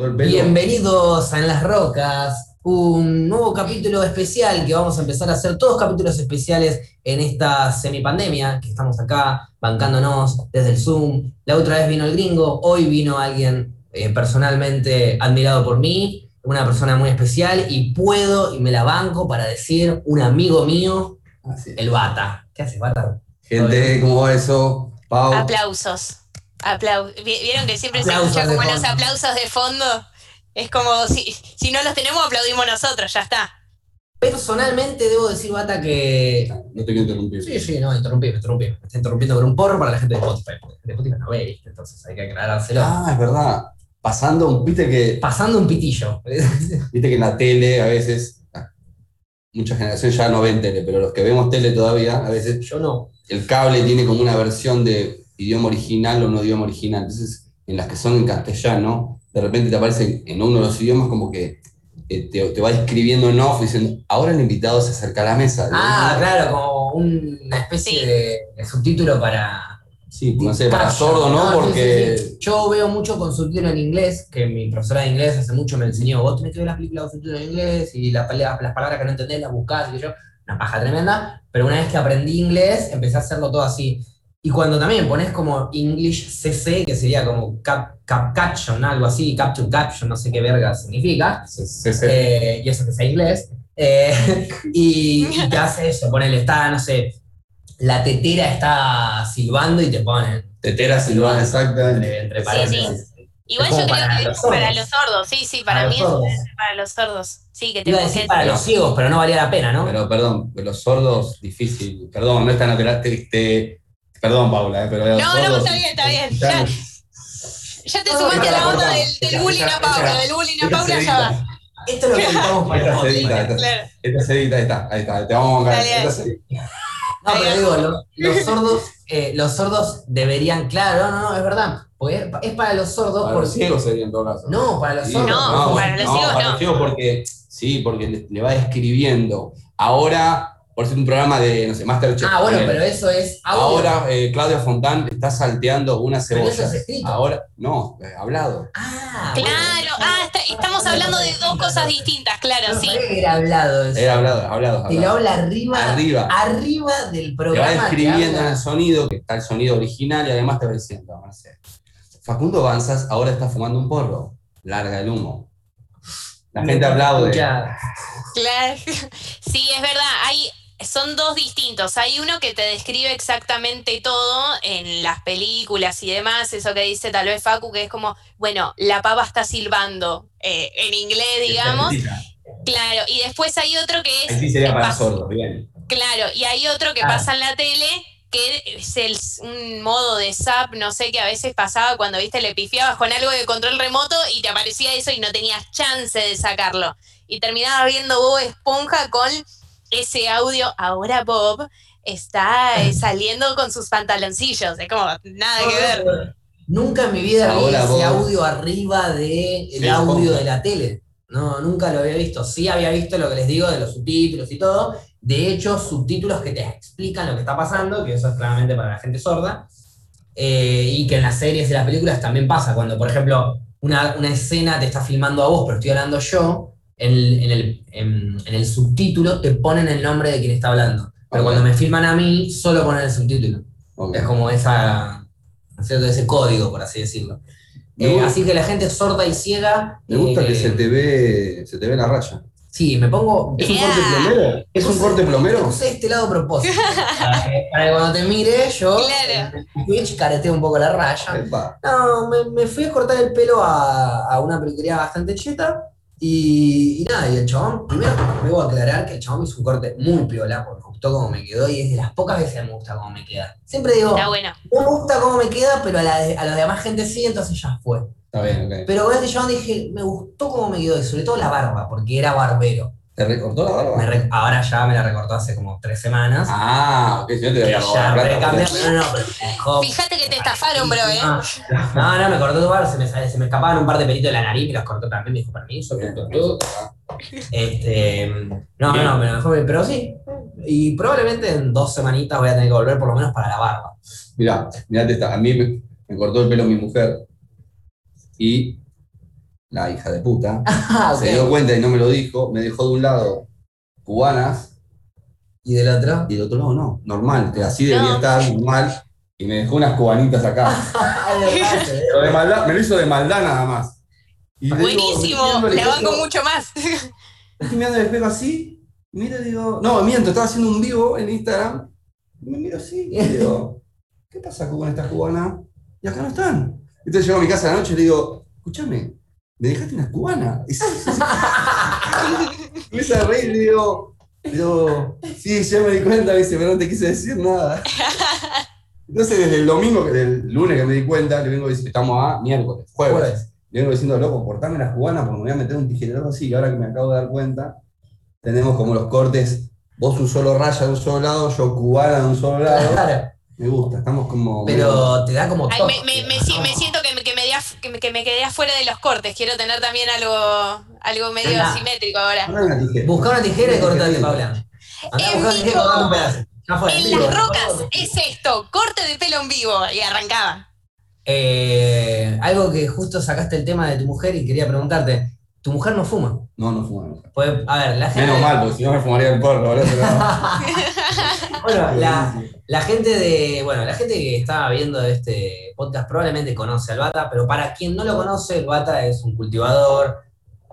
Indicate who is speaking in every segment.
Speaker 1: cortó el pelo.
Speaker 2: Bienvenidos a En las Rocas, un nuevo capítulo especial que vamos a empezar a hacer, todos capítulos especiales en esta semipandemia, que estamos acá bancándonos desde el Zoom. La otra vez vino el gringo, hoy vino alguien eh, personalmente admirado por mí, una persona muy especial, y puedo y me la banco para decir un amigo mío, el Bata. ¿Qué haces, Bata?
Speaker 1: Gente, ¿cómo va eso? Pau.
Speaker 3: Aplausos. Aplau- Vi- ¿Vieron que siempre
Speaker 2: Aplausos
Speaker 3: se escucha como los aplausos de fondo? Es como si, si no los tenemos, aplaudimos nosotros, ya está.
Speaker 2: Personalmente debo decir, Bata, que
Speaker 1: No te quiero interrumpir.
Speaker 2: Sí, sí, no, interrumpí, me interrumpí. Me está interrumpiendo con un porro para la gente de Spotify. porque la gente de Spotify no ve, ¿viste? Entonces hay que aclarárselo.
Speaker 1: Ah, es verdad. Pasando, un- viste que,
Speaker 2: Pasando un pitillo.
Speaker 1: viste que en la tele a veces, ah, mucha generación ya no ven tele, pero los que vemos tele todavía, a veces
Speaker 2: Yo no.
Speaker 1: el cable tiene como una versión de idioma original o no idioma original. Entonces, en las que son en castellano, de repente te aparece en uno de los idiomas como que eh, te, te va escribiendo en off diciendo, ahora el invitado se acerca a la mesa.
Speaker 2: Ah, claro, como una especie
Speaker 3: Sí.
Speaker 2: de, de subtítulo para.
Speaker 1: Sí, no sé, para sordo, ¿no?
Speaker 2: sí,
Speaker 1: Porque...
Speaker 2: sí, sí. Yo veo mucho con subtítulo en inglés, que mi profesora de inglés hace mucho me enseñó. Vos tenés que ver las películas con subtítulo en inglés y las, pala- las palabras que no entendés las buscás y que yo. Una paja tremenda. Pero una vez que aprendí inglés, empecé a hacerlo todo así. Y cuando también pones como English CC, que sería como cap, cap caption, algo así, capture caption, no sé qué verga significa, eh, y eso que sea inglés, eh, y, y te hace eso, ponele, está, no sé, la tetera está silbando y te ponen
Speaker 1: Tetera silvana, exactamente.
Speaker 2: entre, entre
Speaker 3: Sí,
Speaker 2: paréntesis.
Speaker 3: Igual
Speaker 2: Es como
Speaker 3: yo creo
Speaker 2: para
Speaker 3: que
Speaker 2: los
Speaker 3: es para
Speaker 2: sordos.
Speaker 3: los sordos, sí, sí, para,
Speaker 2: Para
Speaker 3: mí
Speaker 2: sordos.
Speaker 3: es para los sordos. Sí, que te
Speaker 2: Iba a decir para los ciegos, pero no valía la pena, ¿no?
Speaker 1: Pero perdón, los sordos, difícil. Perdón, no es tan alterante. Este, perdón, Paula, eh, pero los
Speaker 3: No, no, está bien, está bien.
Speaker 1: Ya-
Speaker 3: te
Speaker 2: No,
Speaker 3: sumaste a
Speaker 2: la
Speaker 3: onda del, bullying a Paula, del bullying a Paula ya va.
Speaker 2: Esto es lo que editamos para
Speaker 1: Esta
Speaker 2: el
Speaker 1: se
Speaker 2: podcast.
Speaker 1: edita, esta-
Speaker 3: Claro.
Speaker 1: Esta ahí está, ahí está, te vamos a bancar.
Speaker 2: No, pero digo, lo- los sordos, eh, los sordos deberían, claro, no, no, es verdad, porque es, es para los sordos
Speaker 1: Para los
Speaker 2: porque...
Speaker 1: ciegos sería en todo caso.
Speaker 2: No, para los
Speaker 1: Sí,
Speaker 2: sordos.
Speaker 3: No, para los ciegos
Speaker 1: para
Speaker 3: no.
Speaker 1: los ciegos porque, sí, porque le, le va describiendo. Ahora, por ser un programa de, no sé, Masterchef.
Speaker 2: Ah, bueno, pero eso es audio.
Speaker 1: Ahora eh, Claudia Fontán está salteando una
Speaker 2: Pero
Speaker 1: cebolla.
Speaker 2: eso es escrito.
Speaker 1: Ahora, no, eh, hablado.
Speaker 2: Ah,
Speaker 3: Claro, ah, está- estamos hablando de dos cosas distintas, claro,
Speaker 2: No
Speaker 3: sí.
Speaker 2: era hablado eso.
Speaker 1: Era hablado, hablado.
Speaker 2: Te lo
Speaker 1: hablado.
Speaker 2: habla arriba,
Speaker 1: Arriba.
Speaker 2: arriba del
Speaker 1: Te va
Speaker 2: programa. te
Speaker 1: describiendo en
Speaker 2: habla-
Speaker 1: el sonido, que está el sonido original y además te va diciendo, sé, Facundo Banzas ahora está fumando un porro. Larga el humo. La gente aplaude.
Speaker 3: Claro. Sí, es verdad, hay, son dos distintos. Hay uno que te describe exactamente todo en las películas y demás, eso que dice tal vez Facu, que es como, bueno, la pava está silbando eh, en inglés, digamos. Claro, y después hay otro que es...
Speaker 1: Ahí sí sería para sordos, bien.
Speaker 3: Claro, y hay otro que
Speaker 2: Ah.
Speaker 3: pasa en la tele que es el, un modo de zap, no sé, que a veces pasaba cuando, viste, le pifiabas con algo de control remoto y te aparecía eso y no tenías chance de sacarlo. Y terminabas viendo Bob Esponja con ese audio, ahora Bob está eh, saliendo con sus pantaloncillos, es como nada que ver.
Speaker 2: Nunca en mi vida vi
Speaker 1: Ahora
Speaker 2: ese audio arriba del
Speaker 1: Sí,
Speaker 2: audio de la tele. No, nunca lo había visto. Sí había visto lo que les digo de los subtítulos y todo. De hecho, subtítulos que te explican lo que está pasando, que eso es claramente para la gente sorda. Eh, y que en las series y las películas también pasa. Cuando, por ejemplo, una, una escena te está filmando a vos, pero estoy hablando yo, en el, en el- en- en el subtítulo te ponen el nombre de quien está hablando. Pero
Speaker 1: Ok.
Speaker 2: cuando me filman a mí, solo ponen el subtítulo.
Speaker 1: Ok.
Speaker 2: Es como esa, ¿no es cierto? ese código, por así decirlo.
Speaker 1: Me
Speaker 2: Eh,
Speaker 1: gusta-
Speaker 2: así que la gente sorda y ciega.
Speaker 1: Me gusta
Speaker 2: eh,
Speaker 1: que se te ve, se te ve la raya.
Speaker 2: Sí, me pongo.
Speaker 1: ¿Es un corte plomero? ¿Es un corte plomero?
Speaker 2: Puse este lado a propósito. para, que, para que cuando te mire, yo.
Speaker 3: Claro.
Speaker 2: En Twitch careteo un poco la raya.
Speaker 1: Epa.
Speaker 2: No, me, me fui a cortar el pelo a, a una peluquería bastante cheta. Y, y nada, y el chabón, primero debo aclarar que el chabón me hizo un corte muy piola, porque me gustó cómo me quedó y es de las pocas veces que me gusta cómo me queda. Siempre digo,
Speaker 3: Está bueno.
Speaker 2: no me gusta cómo me queda, pero a la, de- a la demás gente sí, entonces ya fue.
Speaker 1: Está bien, ok.
Speaker 2: Pero con este chabón dije, me gustó cómo me quedó, y sobre todo la barba, porque era barbero.
Speaker 1: ¿Te recortó la barba?
Speaker 2: Me re- ahora ya me la recortó hace como tres semanas.
Speaker 1: Ah, ok, si no te voy a
Speaker 2: recambié, no, no, pero me dejó-
Speaker 3: Fíjate que te estafaron, bro, ¿eh?
Speaker 2: Ah, No, no, me cortó tu barba, se me, se me escapaban un par de pelitos de la nariz, me los cortó también, me dijo permiso,
Speaker 1: permiso.
Speaker 2: tu. Este, no,
Speaker 1: Bien.
Speaker 2: no, me lo dejó pero sí. Y probablemente en dos semanitas voy a tener que volver por lo menos para la barba.
Speaker 1: Mirá, mirá esta. A mí me, me cortó el pelo mi mujer y la hija de puta,
Speaker 2: Ah,
Speaker 1: se dio cuenta y no me lo dijo, me dejó de un lado cubanas
Speaker 2: ¿Y del otro?
Speaker 1: y del otro lado no, normal, que así debía
Speaker 3: No.
Speaker 1: estar, normal, y me dejó unas cubanitas acá.
Speaker 2: Ah, de
Speaker 1: maldad, me lo hizo de maldad nada más. Y le
Speaker 3: Buenísimo, la banco mucho más.
Speaker 1: Estoy mirando el espejo así, miro y digo, no, miento, estaba haciendo un vivo en Instagram, y me miro así y digo, ¿qué pasa con estas cubanas? Y acá no están. Entonces llego a mi casa a la noche y le digo, escúchame, ¿me dejaste unas cubanas? Y. Me empieza a reír y le digo, digo, sí, ya me di cuenta, me dice, pero no te quise decir nada. Entonces desde el domingo, que- del lunes que me di cuenta, le vengo diciendo, estamos a miércoles, jueves.
Speaker 2: Jueves.
Speaker 1: Le vengo diciendo, loco, cortame las cubanas porque me voy a meter un tijeretazo así. Y ahora que me acabo de dar cuenta, tenemos como los cortes, vos un solo raya de un solo lado, yo cubana de un solo lado.
Speaker 2: Claro.
Speaker 1: Me gusta, estamos como.
Speaker 2: Pero te da como
Speaker 3: Ay,
Speaker 2: toque.
Speaker 3: me, me- me que me que me- que me quedé afuera de los cortes. Quiero tener también algo, algo medio
Speaker 2: Anda.
Speaker 3: asimétrico ahora.
Speaker 1: Tijera.
Speaker 2: Busca una tijera y cortate, Paula. Andá
Speaker 3: En
Speaker 2: buscar una tijera y
Speaker 3: vivo.
Speaker 2: cortate un pedazo. Ya fue,
Speaker 3: En
Speaker 2: vivo.
Speaker 3: las rocas es esto, corte de pelo en vivo. Y arrancaba.
Speaker 2: Eh, algo que justo sacaste el tema de tu mujer y quería preguntarte. Tu mujer no fuma.
Speaker 1: No, no fumamos.
Speaker 2: Pues, a ver, la gente.
Speaker 1: Menos mal, porque si no me fumaría el porro, boludo.
Speaker 2: Bueno, la, la gente de. Bueno, la gente que está viendo este podcast probablemente conoce al Bata, pero para quien no lo conoce, el Bata es un cultivador,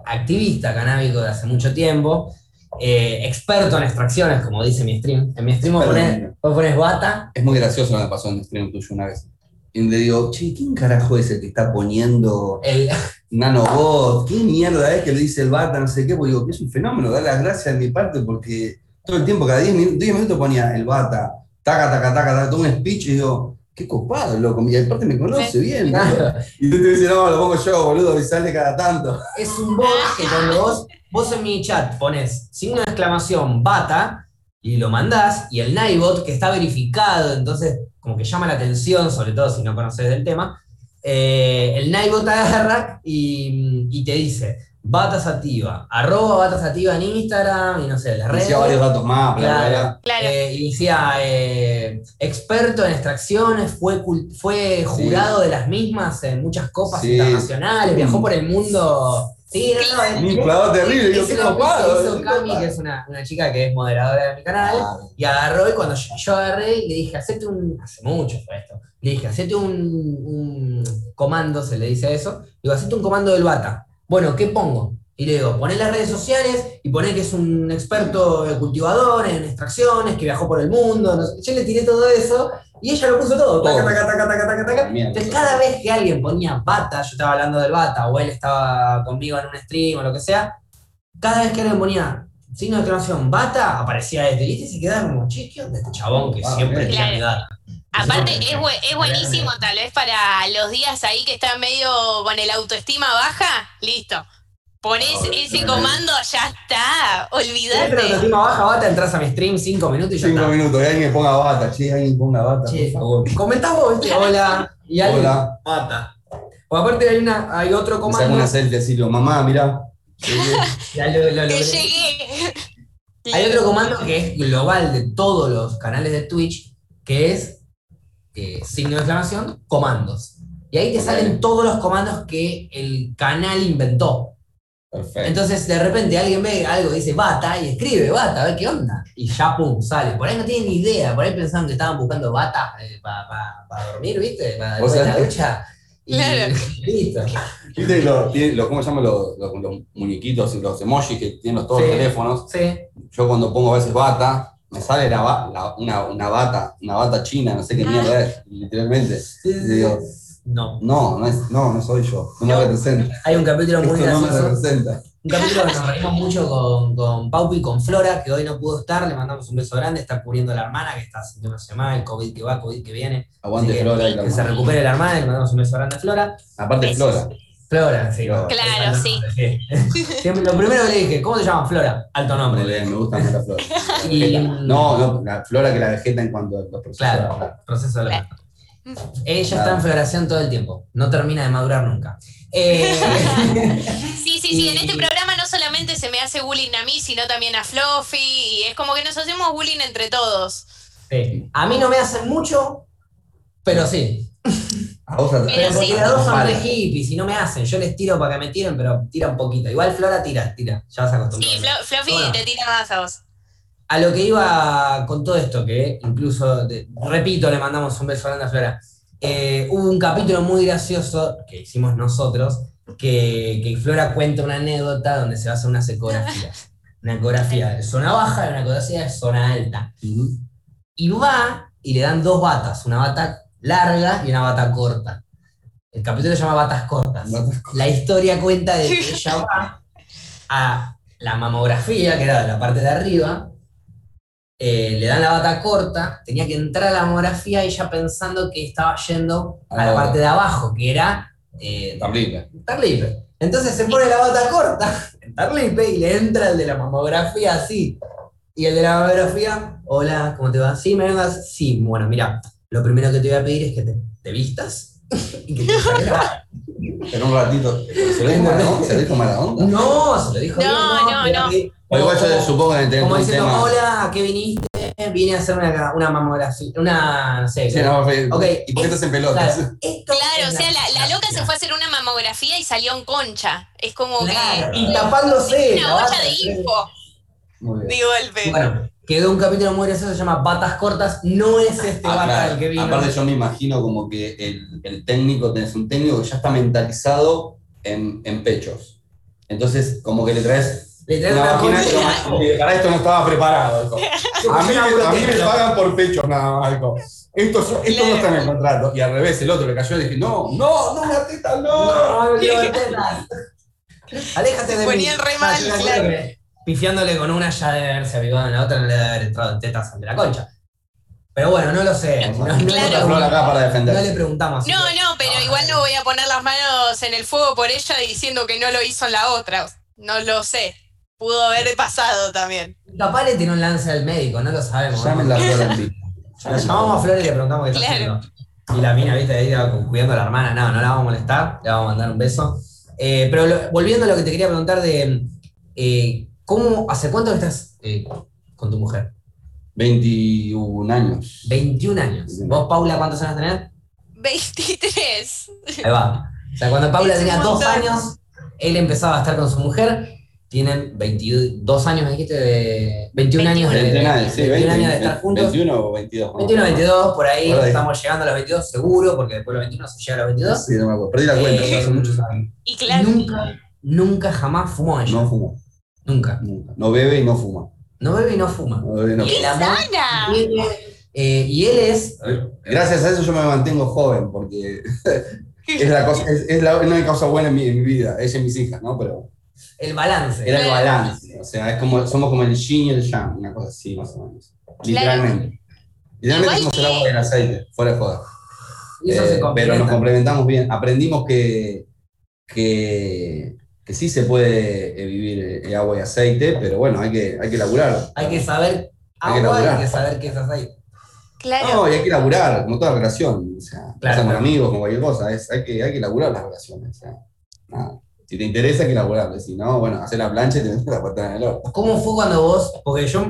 Speaker 2: activista canábico de hace mucho tiempo, eh, experto en extracciones, como dice mi stream. En mi stream vos ponés, vos ponés Bata.
Speaker 1: Es muy gracioso lo que pasó en el stream tuyo una vez. Y le digo, che, ¿quién carajo es el que está poniendo
Speaker 2: El,
Speaker 1: nanobot? ¿Qué mierda es que le dice el bata, no sé qué? Porque digo, que es un fenómeno, dar las gracias de mi parte porque todo el tiempo, cada 10 minutos, 10 minutos ponía el bata, taca, taca, taca, taca, todo un speech y digo, qué copado, loco, y aparte me conoce bien. ¿no?
Speaker 2: claro,
Speaker 1: Y tú te dices, no, lo pongo yo, boludo, y sale cada tanto.
Speaker 2: es un bot que cuando vos, vos en mi chat pones signo de exclamación Bata y lo mandás, y el Nightbot que está verificado, entonces como que llama la atención, sobre todo si no conoces del tema, eh, el Nightbot agarra y, y te dice Bata Sativa, arroba Bata Sativa en Instagram y no sé, las redes.
Speaker 1: Decía varios datos más, bla, bla,
Speaker 2: Claro.
Speaker 1: bla.
Speaker 3: Claro.
Speaker 2: Eh, y decía, eh, experto en extracciones, fue, fue jurado de las mismas en muchas copas
Speaker 1: Sí.
Speaker 2: internacionales, viajó por el mundo. Sí, no, no, es-
Speaker 1: Un inflador terrible,
Speaker 2: es
Speaker 1: qué copado.
Speaker 2: que hizo
Speaker 1: qué
Speaker 2: Cami, que es una, una chica que es moderadora de mi canal,
Speaker 1: Ah,
Speaker 2: y agarró y cuando yo, yo agarré y le dije, hacete un, hace mucho fue esto, le dije, hacete un, un comando, se le dice eso, digo, hacete un comando del bata. Bueno, ¿qué pongo? Y le digo, poné las redes sociales y poné que es un experto cultivador en extracciones, que viajó por el mundo. no sé. Yo le tiré todo eso y ella lo puso todo. Taca, taca, taca, taca, taca, taca.
Speaker 1: Mierda.
Speaker 2: Entonces, cada vez que alguien ponía bata, yo estaba hablando del bata, o él estaba conmigo en un stream o lo que sea, cada vez que alguien ponía signo de exclamación bata, aparecía este. Y este se quedaba como, che, ¿qué onda este chabón que siempre tiene data?
Speaker 3: Aparte, es, es buenísimo tal vez para los días ahí que está medio con el autoestima baja, listo. Pones
Speaker 1: No,
Speaker 3: ese
Speaker 1: no, no.
Speaker 3: comando, ya está,
Speaker 2: Si pero baja bata, entras a mi stream cinco minutos y ya
Speaker 1: Cinco
Speaker 2: está.
Speaker 1: minutos, que alguien ponga bata, che, alguien ponga bata,
Speaker 2: Che,
Speaker 1: por favor.
Speaker 2: Comentás vos, ¿viste? Hola. Y alguien,
Speaker 1: Hola.
Speaker 2: bata. O aparte hay, una, hay otro comando.
Speaker 1: una selfie así, mamá, mirá.
Speaker 2: Ya lo- lo- lo-
Speaker 3: Que llegué.
Speaker 2: Hay otro comando que es global de todos los canales de Twitch, que es eh, signo de exclamación, comandos. Y ahí te salen todos los comandos que el canal inventó.
Speaker 1: Perfecto.
Speaker 2: Entonces, de repente alguien ve algo, dice bata, y escribe bata, a ver qué onda. Y ya, pum, sale. Por ahí no tienen ni idea, por ahí pensaban que estaban buscando bata para dormir, ¿viste? Para la ducha. Y
Speaker 3: Claro.
Speaker 2: listo.
Speaker 1: ¿Viste los, los- ¿Cómo se llaman los, los- los muñequitos y los emojis que tienen los, todos
Speaker 2: Sí.
Speaker 1: los teléfonos?
Speaker 2: Sí.
Speaker 1: Yo cuando pongo a veces bata, me sale la, ba- la- una, una bata, una bata china, no sé qué
Speaker 3: Ah.
Speaker 1: mierda es, literalmente.
Speaker 2: Sí, sí,
Speaker 1: Y digo,
Speaker 2: No.
Speaker 1: no, no, es, no, no soy yo, no,
Speaker 2: No.
Speaker 1: me representa.
Speaker 2: Hay un capítulo muy
Speaker 1: Esto no me
Speaker 2: gracioso.
Speaker 1: representa.
Speaker 2: Un capítulo que nos reímos mucho con, con Paupi y con Flora, que hoy no pudo estar, le mandamos un beso grande, está cubriendo a la hermana, que está sintiéndose mal, COVID que va, COVID que viene.
Speaker 1: Aguante
Speaker 2: que,
Speaker 1: Flora. y la
Speaker 2: que se recupere la hermana, y le mandamos un beso grande a Flora.
Speaker 1: Aparte Flora.
Speaker 2: Flora, sí.
Speaker 1: Claro,
Speaker 3: Claro, sí.
Speaker 2: lo primero que le dije, ¿cómo te llamas Flora? Alto nombre.
Speaker 1: Me, me gusta más la Flora.
Speaker 2: Y-
Speaker 1: No, no, la Flora que la vegeta en cuanto a los procesos.
Speaker 2: Claro, proceso de la
Speaker 3: Claro.
Speaker 2: Ella está
Speaker 1: Claro.
Speaker 2: en floración todo el tiempo, no termina de madurar nunca. Eh,
Speaker 3: Sí, sí, sí. En
Speaker 2: Y-
Speaker 3: este programa no solamente se me hace bullying a mí, sino también a Fluffy. Y es como que nos hacemos bullying entre todos.
Speaker 2: sí. A mí no me hacen mucho, pero sí.
Speaker 1: A vos atrás.
Speaker 2: Pero
Speaker 3: sí.
Speaker 2: las dos son de
Speaker 1: Vale.
Speaker 2: hippies y no me hacen. Yo les tiro para que me tiren, pero tira un poquito. Igual Flora tira, tira. Ya vas acostumbrado.
Speaker 3: Sí, Flo- Fluffy
Speaker 2: Bueno.
Speaker 3: te tira más a vos.
Speaker 2: A lo que iba con todo esto, que incluso, de- repito, le mandamos un beso a Flora. Eh, hubo un capítulo muy gracioso que hicimos nosotros, que, que Flora cuenta una anécdota donde se va a hacer unas ecografías. Una ecografía de zona baja y una ecografía de zona alta. Y va y le dan dos batas, una bata larga y una bata corta. El capítulo se llama Batas Cortas. La historia cuenta de que ella va a la mamografía, que era de la parte de arriba, eh, le dan la bata corta, tenía que entrar a la mamografía y ella pensando que estaba yendo a la
Speaker 1: Ah.
Speaker 2: parte de abajo, que era eh. Tarlipe. Entonces se pone la bata corta en Tarlipe y le entra el de la mamografía así. Y el de la mamografía, hola, ¿cómo te va? Sí, me vengas. Sí, bueno, mira, lo primero que te voy a pedir es que te, te vistas y que te la.
Speaker 1: Pero un ratito. ¿Se lo dijo mala onda? ¿Se lo dijo mala onda?
Speaker 2: No, se lo dijo
Speaker 3: No,
Speaker 2: bien,
Speaker 3: no,
Speaker 2: pero
Speaker 3: no.
Speaker 1: O igual yo
Speaker 2: como-
Speaker 1: supongo que tener
Speaker 2: Como
Speaker 1: un
Speaker 2: diciendo,
Speaker 1: tema.
Speaker 2: hola, ¿a qué viniste? Vine a hacer una, una mamografía, una, no sé.
Speaker 1: Sí, no, fue-
Speaker 2: Ok.
Speaker 1: ¿Y por qué estás en pelotas?
Speaker 2: Claro,
Speaker 3: o sea, la, la loca se fue a hacer una mamografía y salió en concha. Es como
Speaker 2: Claro,
Speaker 3: que.
Speaker 2: y tapándose.
Speaker 3: Una olla de info,
Speaker 1: Muy bien.
Speaker 3: de golpe.
Speaker 2: Bueno, quedó un capítulo muy gracioso, se llama Batas Cortas. No es este
Speaker 1: Ah,
Speaker 2: bata
Speaker 1: claro.
Speaker 2: el que vino.
Speaker 1: Aparte yo me imagino como que el, el técnico, tenés un técnico que ya está mentalizado en, en pechos. Entonces, como que le traes
Speaker 2: Le traes
Speaker 1: una
Speaker 2: una
Speaker 1: máquina y
Speaker 2: concha.
Speaker 1: toma, "Oye, para esto no estaba preparado. A mí, me- a mí me pagan por pechos nada más. Esto, esto no está en el contrato. Y al revés, el otro le cayó y dije, no, no, no, una teta, no.
Speaker 2: No. Aléjate de
Speaker 3: ponía
Speaker 2: mí. Ah,
Speaker 3: mal, claro.
Speaker 2: que Pifiándole con una ya debe haberse avivado en la otra, no le debe haber entrado en tetas ante la concha. Pero bueno, no lo sé. No, no le
Speaker 3: Claro.
Speaker 2: Preguntamos. No le preguntamos.
Speaker 3: no, pero igual no voy a poner las manos en el fuego por ella diciendo que no lo hizo en la otra. No lo sé. Pudo haber pasado también.
Speaker 2: Capaz le tiene un lance al médico, no lo sabemos.
Speaker 1: Llamen la flor.
Speaker 2: La llamamos a Flor y le preguntamos qué está
Speaker 3: Claro.
Speaker 2: haciendo. Y la mina, viste, ahí cuidando a la hermana. No, no la vamos a molestar, le vamos a mandar un beso. Eh, pero lo- volviendo a lo que te quería preguntar de eh, ¿cómo, ¿hace cuánto estás eh, con tu mujer?
Speaker 1: 21 años.
Speaker 2: 21 años.
Speaker 1: 21.
Speaker 2: ¿Vos, Paula, cuántos años tenés?
Speaker 3: 23.
Speaker 2: Ahí va. O sea, cuando Paula
Speaker 3: Es
Speaker 2: tenía dos años, él empezaba a estar con su mujer. Tienen 22 años, me dijiste, de 21 años de,
Speaker 1: 21 años, sí,
Speaker 2: 21 años de
Speaker 1: 20,
Speaker 2: estar juntos.
Speaker 1: 21 o 22. ¿no?
Speaker 2: 21, 22, por ahí
Speaker 1: Por ahí.
Speaker 2: estamos llegando a los 22 seguro, porque después de los 21 se llega a los 22.
Speaker 1: Sí, no me acuerdo. Perdí la cuenta,
Speaker 2: Eh,
Speaker 1: hace muchos años.
Speaker 3: Y claro.
Speaker 2: Nunca, nunca jamás fumó ella.
Speaker 1: No fuma.
Speaker 2: Nunca.
Speaker 1: Nunca. No bebe y no fuma.
Speaker 2: No bebe y no fuma.
Speaker 1: No bebe y no
Speaker 2: Y
Speaker 1: fuma.
Speaker 2: el amor
Speaker 3: ¡Sana!
Speaker 2: tiene, eh, y él es.
Speaker 1: Gracias a eso yo me mantengo joven, porque es la, cosa, es, es la única cosa buena en mi, en mi vida. Ella y mis hijas, ¿no? Pero
Speaker 2: El balance.
Speaker 1: era el balance. O sea, es como, somos como el yin y el yang, una cosa así, más o menos. Literalmente. Literalmente
Speaker 3: Igual
Speaker 1: somos el agua y el aceite, fuera de joda. Eh,
Speaker 2: se
Speaker 1: pero nos
Speaker 2: complementa.
Speaker 1: complementamos bien. Aprendimos que, que, que sí se puede eh, vivir eh, agua y aceite, pero bueno, hay que, hay que laburar.
Speaker 2: Hay que saber
Speaker 1: Hay que
Speaker 2: agua, hay que saber qué es aceite.
Speaker 3: Claro.
Speaker 1: No, y hay que laburar, como toda relación. O sea,
Speaker 2: Claro,
Speaker 1: pasa con
Speaker 2: claro.
Speaker 1: amigos, con cualquier cosa. Es, hay, que, hay que laburar las relaciones. O sea, nada. Si te interesa, que laburar. Si no, bueno, hacer la plancha y te metes la patada en el horno.
Speaker 2: ¿Cómo fue cuando vos.? Porque yo.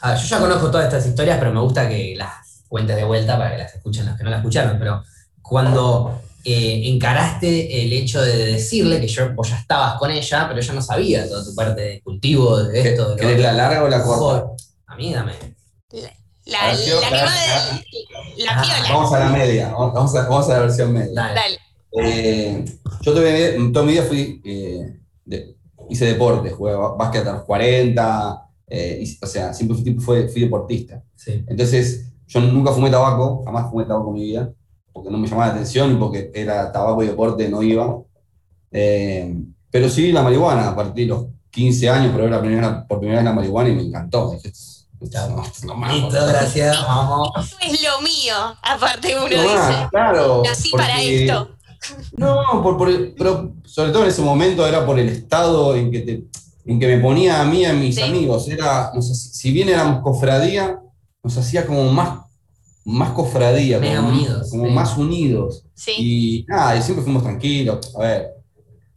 Speaker 2: a ver, yo ya conozco todas estas historias, pero me gusta que las cuentes de vuelta para que las escuchen los que no las escucharon. Pero cuando eh, encaraste el hecho de decirle que yo, vos ya estabas con ella, pero ella no sabía toda tu parte de cultivo, de esto, de lo
Speaker 1: ¿Querés la larga o la corta?
Speaker 2: Joder, A mí dame.
Speaker 3: La,
Speaker 1: A ver,
Speaker 3: la que
Speaker 1: la-
Speaker 3: va de. La piola.
Speaker 1: Vamos a la media. Vamos a, vamos a la versión media.
Speaker 2: Dale.
Speaker 3: Dale.
Speaker 1: Eh, yo tuve, toda mi vida fui, eh, de- hice deporte, jugué básquet a los 40, eh, hice- o sea, siempre fui, fui, fui deportista.
Speaker 2: Sí.
Speaker 1: Entonces, yo nunca fumé tabaco, jamás fumé tabaco en mi vida, porque no me llamaba la atención y porque era tabaco y deporte, no iba. Eh, pero sí la marihuana, a partir de los 15 años, probé la primera, por primera vez la marihuana y me encantó. Dije, más,
Speaker 2: Listo, gracias. Vamos.
Speaker 3: Eso es lo mío. Aparte uno dice.
Speaker 1: claro.
Speaker 3: Nací para esto.
Speaker 1: No, por, por pero sobre todo en ese momento era por el estado en que, te, en que me ponía a mí y a mis
Speaker 3: Sí.
Speaker 1: amigos. Era, nos hac- si bien éramos cofradía, nos hacía como más, más cofradía,
Speaker 2: Mega
Speaker 1: como,
Speaker 2: unidos,
Speaker 1: como
Speaker 2: sí.
Speaker 1: más unidos.
Speaker 3: Sí.
Speaker 1: Y nada, y siempre fuimos tranquilos. A ver,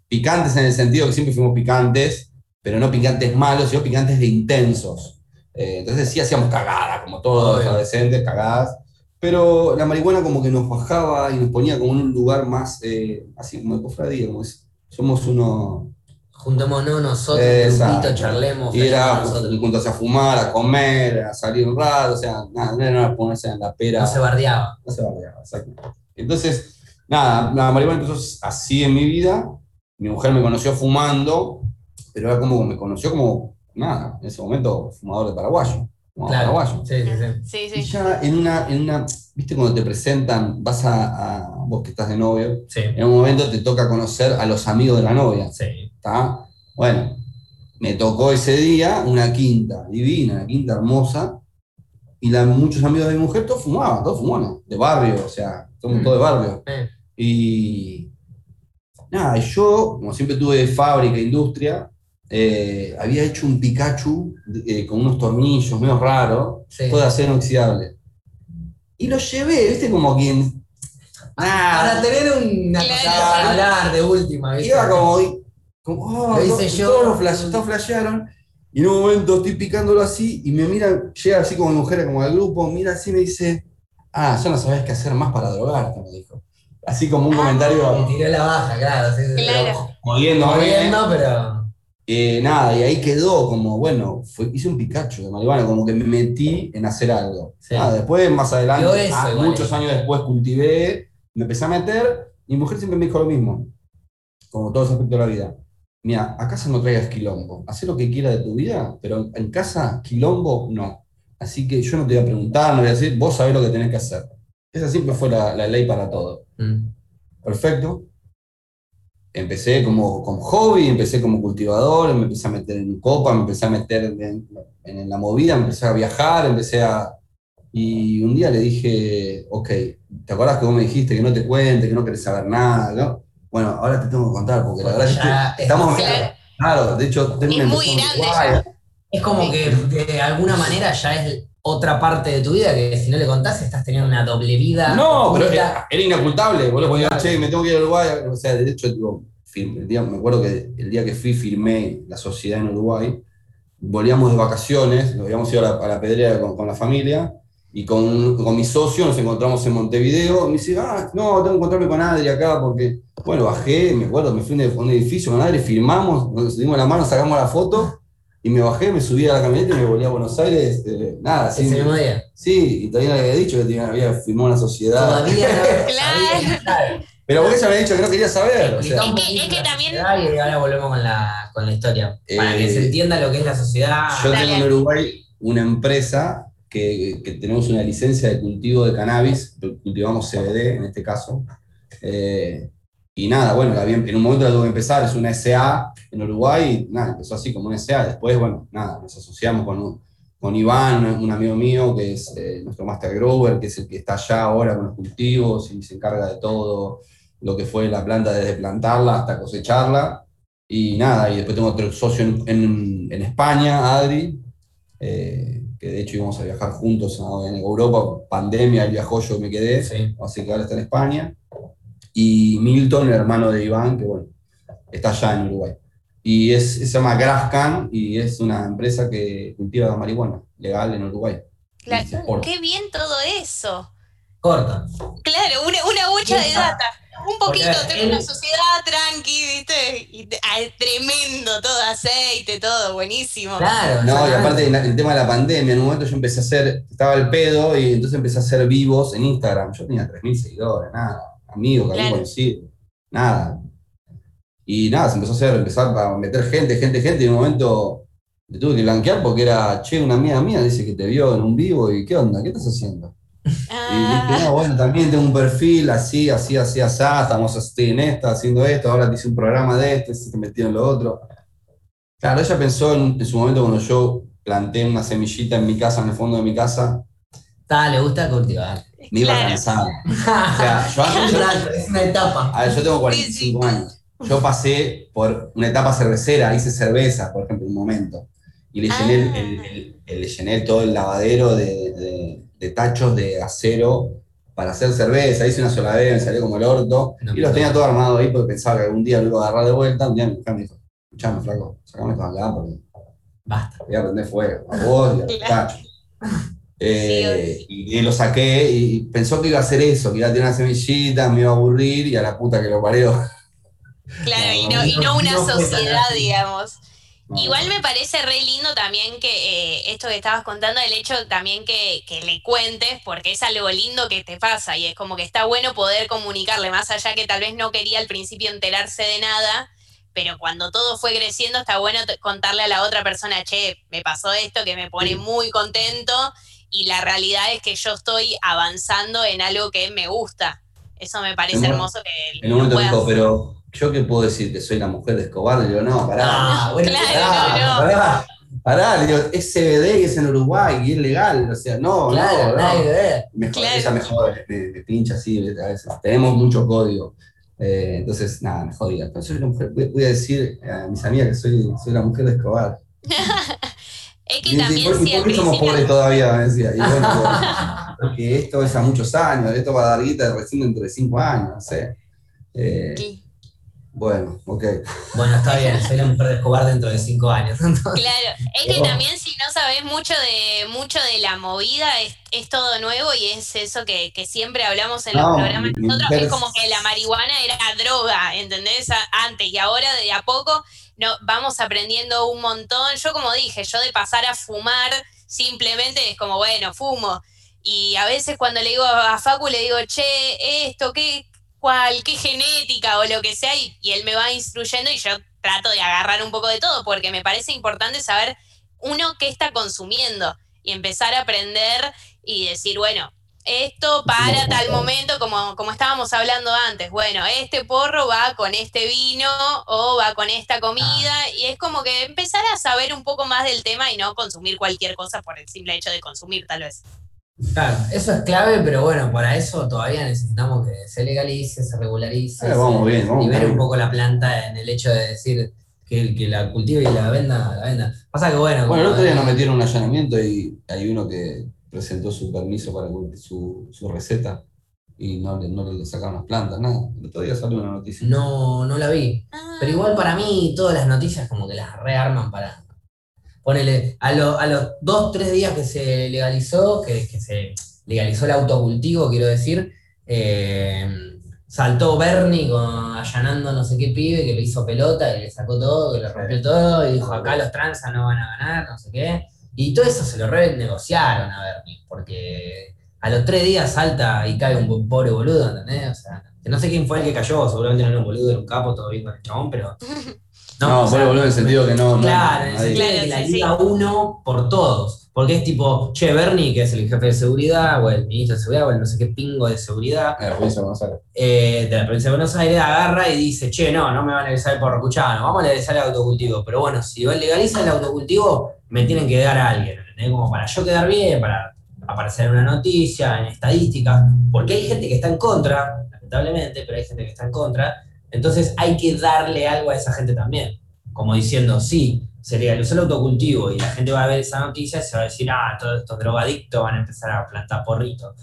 Speaker 1: picantes en el sentido que siempre fuimos picantes, pero no picantes malos, sino picantes de intensos. Eh, entonces sí hacíamos cagadas, como todos los adolescentes, cagadas. Pero la marihuana como que nos bajaba y nos ponía como en un lugar más, eh, así como de cofradía, como es, somos uno...
Speaker 2: Juntémonos nosotros, grupito, charlemos.
Speaker 1: Y era juntos a fumar, a comer, a salir un rato, o sea, nada, no era ponerse en la pera.
Speaker 2: No se bardeaba.
Speaker 1: No se bardeaba, exacto. Entonces, nada, la marihuana empezó así en mi vida. Mi mujer me conoció fumando, pero era como, me conoció como, nada, en ese momento, fumador de paraguayo. Fumador
Speaker 2: Claro.
Speaker 1: paraguayo.
Speaker 2: Sí, sí, sí.
Speaker 1: Y ya en una, en una, viste, cuando te presentan, vas a, a- vos que estás de novio,
Speaker 2: Sí,
Speaker 1: en un momento te toca conocer a los amigos de la novia.
Speaker 2: sí.
Speaker 1: ¿Está? Bueno, me tocó ese día una quinta divina, una quinta hermosa, y la- muchos amigos de mi mujer, todos fumaban, todos fumaban, de barrio, o sea, somos
Speaker 2: Mm.
Speaker 1: todos de barrio. Y nada, yo, como siempre tuve de fábrica, industria, eh, había hecho un Pikachu eh, con unos tornillos medio raros,
Speaker 2: sí.
Speaker 1: todo de acero inoxidable. Y lo llevé, viste, como quien.
Speaker 2: Para
Speaker 1: Nada,
Speaker 2: tener una cosa para hablar de última, ¿viste?
Speaker 1: Iba como, como oh,
Speaker 2: Lo hice
Speaker 1: to-
Speaker 2: yo.
Speaker 1: todos los flash, todos flashearon, y en un momento estoy picándolo así, y me mira, llega así como mi mujer, como al grupo, mira así y me dice, ah, ya no sabes qué hacer más para drogarte, me dijo. Así como un
Speaker 3: Ah.
Speaker 2: Me
Speaker 1: comentario
Speaker 2: tiró la baja, claro. Sí, sí,
Speaker 3: Claro.
Speaker 2: pero
Speaker 1: jodiéndome.
Speaker 2: Moviendo, pero.
Speaker 1: Eh, nada, y ahí quedó como, bueno, fue- hice un Pikachu de marihuana, como que me metí en hacer algo.
Speaker 2: Sí.
Speaker 1: Después, más adelante,
Speaker 2: eso
Speaker 1: ah, muchos
Speaker 2: eh.
Speaker 1: años después cultivé, me empecé a meter, y mi mujer siempre me dijo lo mismo, como todo ese aspecto de la vida. Mira, a casa no traigas quilombo, haz lo que quieras de tu vida, pero en casa quilombo no. Así que yo no te voy a preguntar, no voy a decir, vos sabés lo que tenés que hacer. Esa siempre fue la, la ley para todo.
Speaker 2: Mm.
Speaker 1: Perfecto. Empecé como, como hobby, empecé como cultivador, me empecé a meter en copa, me empecé a meter en, en la movida, empecé a viajar, empecé a... Y un día le dije, ok, ¿te acuerdas que vos me dijiste que no te cuente, que no querés saber nada? ¿no? Bueno, ahora te tengo que contar, porque la verdad que estamos...
Speaker 3: Claro.
Speaker 1: Claro, de hecho,
Speaker 3: Es muy grande ya.
Speaker 2: Es como que de alguna manera ya es otra parte de tu vida que si no le contás estás teniendo una doble vida.
Speaker 1: No, pero era, era inocultable. Vos le podías che, me tengo que ir a Uruguay. O sea, de hecho, digo, fir- el día, me acuerdo que el día que fui firmé la sociedad en Uruguay, volvíamos de vacaciones, nos habíamos ido a la, a la pedrera con, con la familia, y con, con mi socio nos encontramos en Montevideo. Me dice, ah, no, tengo que encontrarme con Adri acá, porque, bueno, bajé, me acuerdo, me fui a un edificio con Adri, firmamos, nos dimos la mano, sacamos la foto, y me bajé, me subí a la camioneta y me volví a Buenos Aires, eh, nada,
Speaker 2: Ese
Speaker 1: sin,
Speaker 2: mismo día.
Speaker 1: Sí, y todavía le había dicho que tenía- había firmado una sociedad.
Speaker 2: Todavía no
Speaker 3: Claro.
Speaker 1: Pero porque ella me había dicho que no quería saber. O sea,
Speaker 3: Es que- es también-
Speaker 2: Y ahora volvemos con la, con la historia. Para
Speaker 1: Eh,
Speaker 2: que se entienda lo que es la sociedad.
Speaker 1: yo
Speaker 3: Dale.
Speaker 1: tengo en Uruguay una empresa que, que tenemos una licencia de cultivo de cannabis, cultivamos CBD en este caso. Eh, y nada, bueno, la vi- en un momento la tuve que empezar, es una SA en Uruguay, y nada, empezó así como una SA. Después, bueno, nada, nos asociamos con, un- con Iván, un, amigo mío que es eh, nuestro Master Grower, que es el que está allá ahora con los cultivos y se encarga de todo lo que fue la planta desde plantarla hasta cosecharla. Y nada, y después tengo otro socio en, en- en España, Adri, eh, que de hecho íbamos a viajar juntos a- en Europa, pandemia, él viajó, yo me quedé,
Speaker 2: Sí.
Speaker 1: así que ahora está en España. Y Milton, el hermano de Iván, que bueno, está allá en Uruguay. Y es, se llama Grascan y es una empresa que cultiva marihuana legal en Uruguay.
Speaker 3: Claro. Qué bien todo eso.
Speaker 2: Corta.
Speaker 3: Claro, una, una bocha de data. Un poquito,
Speaker 2: Porque
Speaker 3: tengo
Speaker 2: él-
Speaker 3: una sociedad tranqui, ¿viste? Y te- ah, tremendo, todo aceite, todo buenísimo.
Speaker 2: Claro.
Speaker 1: No, y aparte la- el tema de la pandemia, en un momento yo empecé a hacer, estaba el pedo y entonces empecé a hacer vivos en Instagram. Yo tenía 3.000 seguidores, nada, amigos que había
Speaker 3: Claro.
Speaker 1: conocido, nada. Y nada, se empezó a hacer, empezar a meter gente, gente, gente, y en un momento le tuve que blanquear porque era, che, una amiga mía dice que te vio en un vivo y ¿qué onda? ¿Qué estás haciendo? Y
Speaker 3: Ah,
Speaker 1: dije, no, bueno, también tengo un perfil así, así, así, así, estamos así en esta, haciendo esto, ahora te hice un programa de esto, se te metió en lo otro. Claro, ella pensó en, en su momento cuando yo planté una semillita en mi casa, en el fondo de mi casa,
Speaker 2: Ta, le gusta cultivar.
Speaker 1: Me iba
Speaker 3: Claro.
Speaker 1: cansado. O sea, yo, yo-
Speaker 2: es una etapa.
Speaker 1: a ver, yo tengo 45 años. Yo pasé por una etapa cervecera, hice cerveza, por ejemplo, en un momento. Y le llené, el-
Speaker 3: Ah.
Speaker 1: el- el- el- le llené todo el lavadero de, de- de tachos de acero para hacer cerveza. Hice una sola vez, me salió como el orto.
Speaker 2: No,
Speaker 1: y los
Speaker 2: no.
Speaker 1: tenía todo armado ahí porque pensaba que algún día lo iba a agarrar de vuelta. Un día mi mujer me dijo, escuchame, flaco, sacame esto de acá porque
Speaker 2: Basta.
Speaker 1: voy a prender fuego. A vos y a los
Speaker 3: Claro.
Speaker 1: tachos. Eh, y, y lo saqué y pensó que iba a hacer eso, que iba a tener una semillita, me iba a aburrir y a la puta que lo parió.
Speaker 3: Claro, y
Speaker 1: No,
Speaker 3: no, y no una sociedad, digamos. Igual me parece re lindo también que eh, esto que estabas contando, el hecho también que, que le cuentes, porque es algo lindo que te pasa y es como que está bueno poder comunicarle, más allá que tal vez no quería al principio enterarse de nada, pero cuando todo fue creciendo está bueno contarle a la otra persona, che, me pasó esto que me pone muy contento y la realidad es que yo estoy avanzando en algo que me gusta. Eso me parece
Speaker 1: En
Speaker 3: hermoso que
Speaker 1: En un momento dijo, pero yo qué puedo decir que soy la mujer de Escobar, le digo, no, pará.
Speaker 2: Ah, bueno,
Speaker 3: Claro,
Speaker 2: pará,
Speaker 3: no, no.
Speaker 2: pará.
Speaker 1: Pará, le digo, es CBD y es en Uruguay y es legal, o sea, no,
Speaker 2: Claro,
Speaker 1: no, no. Me
Speaker 3: Claro.
Speaker 1: ella me jode, me, me pincha así a veces. Tenemos mucho código. Eh, entonces, nada, me jodía. Pero soy la mujer, voy, voy a decir a mis amigas que soy, soy la mujer de Escobar.
Speaker 3: Es que
Speaker 1: Y,
Speaker 3: también
Speaker 1: por,
Speaker 3: si al
Speaker 1: por qué somos pobres todavía, me decía. Y bueno, porque esto es a muchos años, esto va a dar guita recién dentro de cinco años, no sé. Eh,
Speaker 3: Sí.
Speaker 1: bueno, ok.
Speaker 2: Bueno, está bien, soy la mujer de Escobar dentro de cinco años.
Speaker 3: Claro, es que también si no sabes mucho de mucho de la movida, es, es todo nuevo y es eso que, que siempre hablamos en los
Speaker 1: No,
Speaker 3: programas
Speaker 1: mi- mi
Speaker 3: nosotros, es como que la marihuana era droga, ¿entendés? Antes y ahora de a poco no, vamos aprendiendo un montón. Yo como dije, yo de pasar a fumar simplemente es como, bueno, fumo. Y a veces cuando le digo a Facu, le digo, che, esto, ¿qué, cuál, qué genética o lo que sea? Y, y él me va instruyendo y yo trato de agarrar un poco de todo porque me parece importante saber uno qué está consumiendo y empezar a aprender y decir, bueno, esto para tal momento, como, como estábamos hablando antes, bueno, este porro va con este vino o va con esta comida y es como que empezar a saber un poco más del tema y no consumir cualquier cosa por el simple hecho de consumir tal vez.
Speaker 2: Claro, eso es clave, pero bueno, para eso todavía necesitamos que se legalice, se regularice.
Speaker 1: Eh,
Speaker 2: se
Speaker 1: vamos bien, vamos
Speaker 2: libere
Speaker 1: bien.
Speaker 2: un poco la planta en el hecho de decir que el que la cultive y la venda, la venda. Pasa que bueno.
Speaker 1: Bueno, el otro día nos metieron un allanamiento y hay uno que presentó su permiso para su, su receta y no le, no le sacaron las plantas, nada. El otro día salió una noticia.
Speaker 2: No, no la vi. Pero igual para mí todas las noticias como que las rearman para... Ponele, a, lo- a los dos, tres días que se legalizó, que, que se legalizó el autocultivo, quiero decir, eh, saltó Bernie con, allanando no sé qué pibe que le hizo pelota, que le sacó todo, que le rompió todo, y dijo acá los transas no van a ganar, no sé qué. Y todo eso se lo re negociaron a Bernie, porque a los tres días salta y cae un pobre boludo, ¿entendés? O sea, que no sé quién fue el que cayó, seguramente no era un boludo, era un capo, todo bien con el chabón, pero.
Speaker 1: No,
Speaker 2: o sea,
Speaker 1: por boludo en el sentido que no. no-
Speaker 2: Claro, en el
Speaker 1: nadie-
Speaker 2: sentido de
Speaker 3: Claro,
Speaker 2: que la liga uno por todos. Porque es tipo, che, Bernie, que es el jefe de seguridad, o el ministro de seguridad, o el no sé qué pingo de seguridad,
Speaker 1: Eh, la provincia de Buenos Aires.
Speaker 2: eh, de la provincia de Buenos Aires, agarra y dice, che, no, no me van a legalizar el porro, escuchá, no, vamos a legalizar el autocultivo. Pero bueno, si legalizan el autocultivo, me tienen que dar a alguien, ¿entendés? Como para yo quedar bien, para aparecer en una noticia, en estadísticas, porque hay gente que está en contra, lamentablemente, pero hay gente que está en contra, entonces hay que darle algo a esa gente también. Como diciendo, sí, se legalizó el autocultivo y la gente va a ver esa noticia y se va a decir, ah, todos estos drogadictos van a empezar a plantar porritos.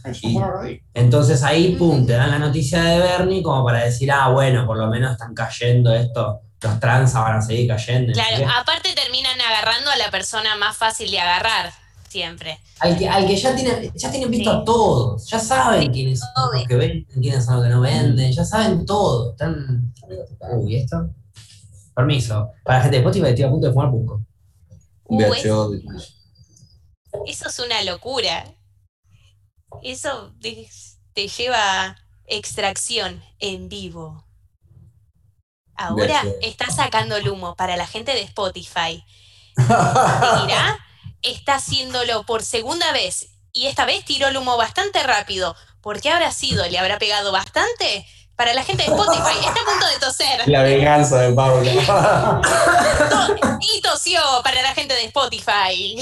Speaker 2: Entonces ahí, pum, te dan la noticia de Bernie como para decir, ah, bueno, por lo menos están cayendo esto, los transas van a seguir cayendo.
Speaker 3: Claro, aparte terminan agarrando a la persona más fácil de agarrar, siempre.
Speaker 2: Al que, al que ya tienen, ya tienen visto
Speaker 3: Sí.
Speaker 2: a todos, ya saben
Speaker 3: Sí,
Speaker 2: quiénes son los que venden, quiénes son los que no venden, ya saben todo. Están. Uy, ¿esto? Permiso. Para la gente de Spotify estoy a punto de fumar busco.
Speaker 3: Uh. Eso es una locura. Eso te, te lleva a extracción en vivo. Ahora está sacando el humo para la gente de Spotify. Mira, está haciéndolo por segunda vez y esta vez tiró el humo bastante rápido. ¿Por qué habrá sido? ¿Le habrá pegado bastante? Para la gente de Spotify, está a punto de toser.
Speaker 1: La venganza de Pablo.
Speaker 3: Y tosió para la gente de Spotify.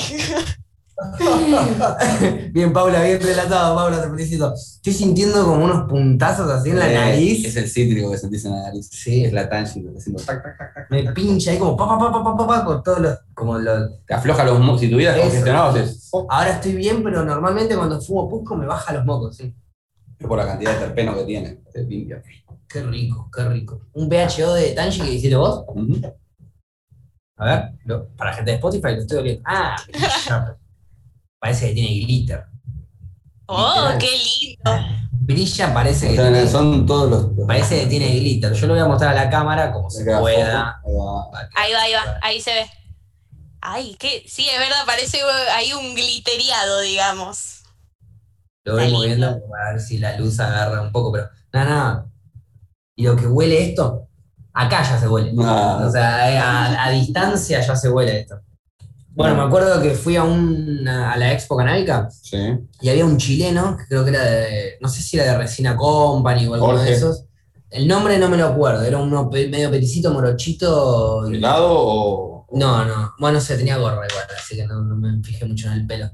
Speaker 2: bien, Paula, bien relatado, Paula, te felicito. Estoy sintiendo como unos puntazos así en la
Speaker 1: Eh,
Speaker 2: nariz.
Speaker 1: Es el cítrico que sentís en la nariz.
Speaker 2: Sí.
Speaker 1: Es la está haciendo tac, tac, tac, tac.
Speaker 2: Me pincha ahí como pa, pa, pa, pa, pa, pa, pa, con todos los. Como los
Speaker 1: Te afloja los mocos. Si tuvieras congestionado, es
Speaker 2: Ahora estoy bien, pero normalmente cuando fumo pusco me baja los mocos, sí.
Speaker 1: es por la cantidad de terpeno que tiene. Te limpia.
Speaker 2: Qué rico, qué rico. Un VHO de Tanji que hiciste vos. A ver, lo- para gente de Spotify lo estoy oliendo. Ah. Parece que tiene glitter.
Speaker 3: Oh,
Speaker 2: Literal.
Speaker 3: qué lindo.
Speaker 2: Brilla, parece
Speaker 1: O
Speaker 2: que
Speaker 1: sea,
Speaker 2: tiene,
Speaker 1: son todos los.
Speaker 2: parece que tiene glitter. Yo lo voy a mostrar a la cámara como se
Speaker 1: Acá,
Speaker 2: pueda.
Speaker 1: Ahí va.
Speaker 3: Ahí va, ahí va, ahí se ve. Ay, que sí, es verdad, parece ahí un glitteriado, digamos.
Speaker 2: Lo voy
Speaker 3: Está
Speaker 2: moviendo
Speaker 3: lindo.
Speaker 2: para ver si la luz agarra un poco, pero nada, nada. Y lo que huele esto, acá ya se huele.
Speaker 1: Ah.
Speaker 2: O sea, a, a distancia ya se huele esto. Bueno, me acuerdo que fui a, una- a la Expo Canábica
Speaker 1: Sí.
Speaker 2: y había un chileno, que creo que era de, no sé si era de Resina Company o alguno de
Speaker 1: Jorge.
Speaker 2: esos. El nombre no me lo acuerdo, era uno medio peticito, morochito.
Speaker 1: ¿Helado o.?
Speaker 2: No, no, bueno, no sé, tenía gorra igual, así que no, no me fijé mucho en el pelo.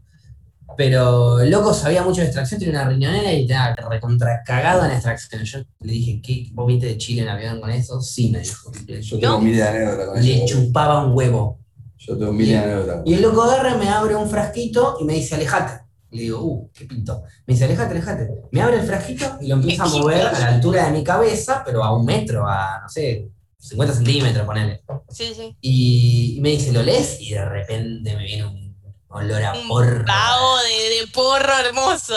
Speaker 2: Pero el loco sabía mucho de extracción, tenía una riñonera y estaba recontra cagado en extracción. Yo le dije, ¿qué? ¿Vos viste de Chile en avión con eso? Sí, me dijo.
Speaker 1: Yo tengo mil de anécdota con
Speaker 2: Le
Speaker 1: eso.
Speaker 2: chupaba un huevo.
Speaker 1: Yo tengo mil de anécdota.
Speaker 2: Y el loco agarra, me abre un frasquito y me dice, alejate. Le digo, uh, qué pinto. Me dice, alejate, alejate. Me abre el frasquito y lo empieza a mover a la altura de mi cabeza, pero a un metro, a, no sé, 50 centímetros, ponele.
Speaker 3: Sí, sí.
Speaker 2: Y, y me dice, ¿lo lees? Y de repente me viene un olor a
Speaker 3: Un
Speaker 2: porro.
Speaker 3: vago de, de porro hermoso.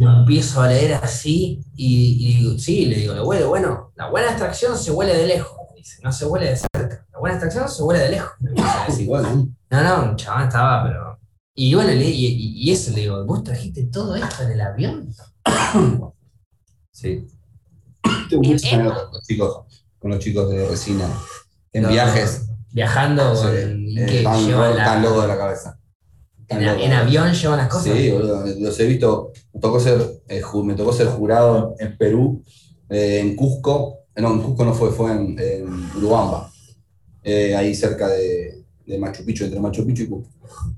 Speaker 2: Yo empiezo a leer así y, y digo, sí, le digo, lo huele, bueno, la buena extracción se huele de lejos. Me dice, no se huele de cerca. Buena extracción se huele de lejos.
Speaker 1: Igual, ¿no?
Speaker 2: No, no, un chabón estaba, pero. Y bueno, le- y, y- y eso le digo, ¿vos trajiste todo esto en el avión?
Speaker 1: Sí.
Speaker 3: Eh, eh.
Speaker 1: anécdotas con los chicos, con los chicos de resina. En
Speaker 2: No,
Speaker 1: viajes.
Speaker 2: Viajando
Speaker 1: Sí,
Speaker 2: con.
Speaker 1: eh,
Speaker 2: ¿qué?
Speaker 1: Están
Speaker 2: Llevan la-
Speaker 1: están locos de la cabeza.
Speaker 2: en, avión llevan las cosas.
Speaker 1: Sí, boludo, los he visto. Me tocó ser, eh, ju- me tocó ser jurado en Perú, eh, en Cusco. Eh, No, en Cusco no fue, fue en, en Urubamba. Eh, ahí cerca de, de Machu Picchu, entre Machu Picchu y Cusco.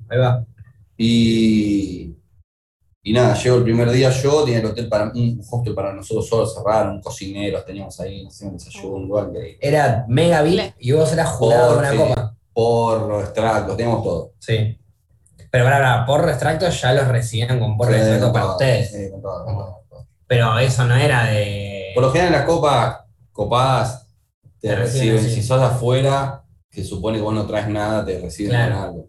Speaker 2: Ahí va.
Speaker 1: Y, y nada, llego el primer día yo, tenía el hotel para un hostel para nosotros solos, cerraron, un cocinero, teníamos ahí, nos hacían desayuno, un lugar increíble.
Speaker 2: Era mega VIP y vos eras jurado de una
Speaker 1: sí.
Speaker 2: copa.
Speaker 1: Porro, extractos, teníamos todo.
Speaker 2: Sí. Pero para, para, porro extracto ya los recibían con porro
Speaker 1: Sí,
Speaker 2: extracto
Speaker 1: con
Speaker 2: para
Speaker 1: todo,
Speaker 2: ustedes.
Speaker 1: sí, con todo, con todo, con todo.
Speaker 2: Pero eso no era de.
Speaker 1: Por lo general en las copas copadas te
Speaker 2: Te reciben
Speaker 1: si sos afuera, que supone que vos no traes nada, te reciben
Speaker 2: Claro.
Speaker 1: con algo.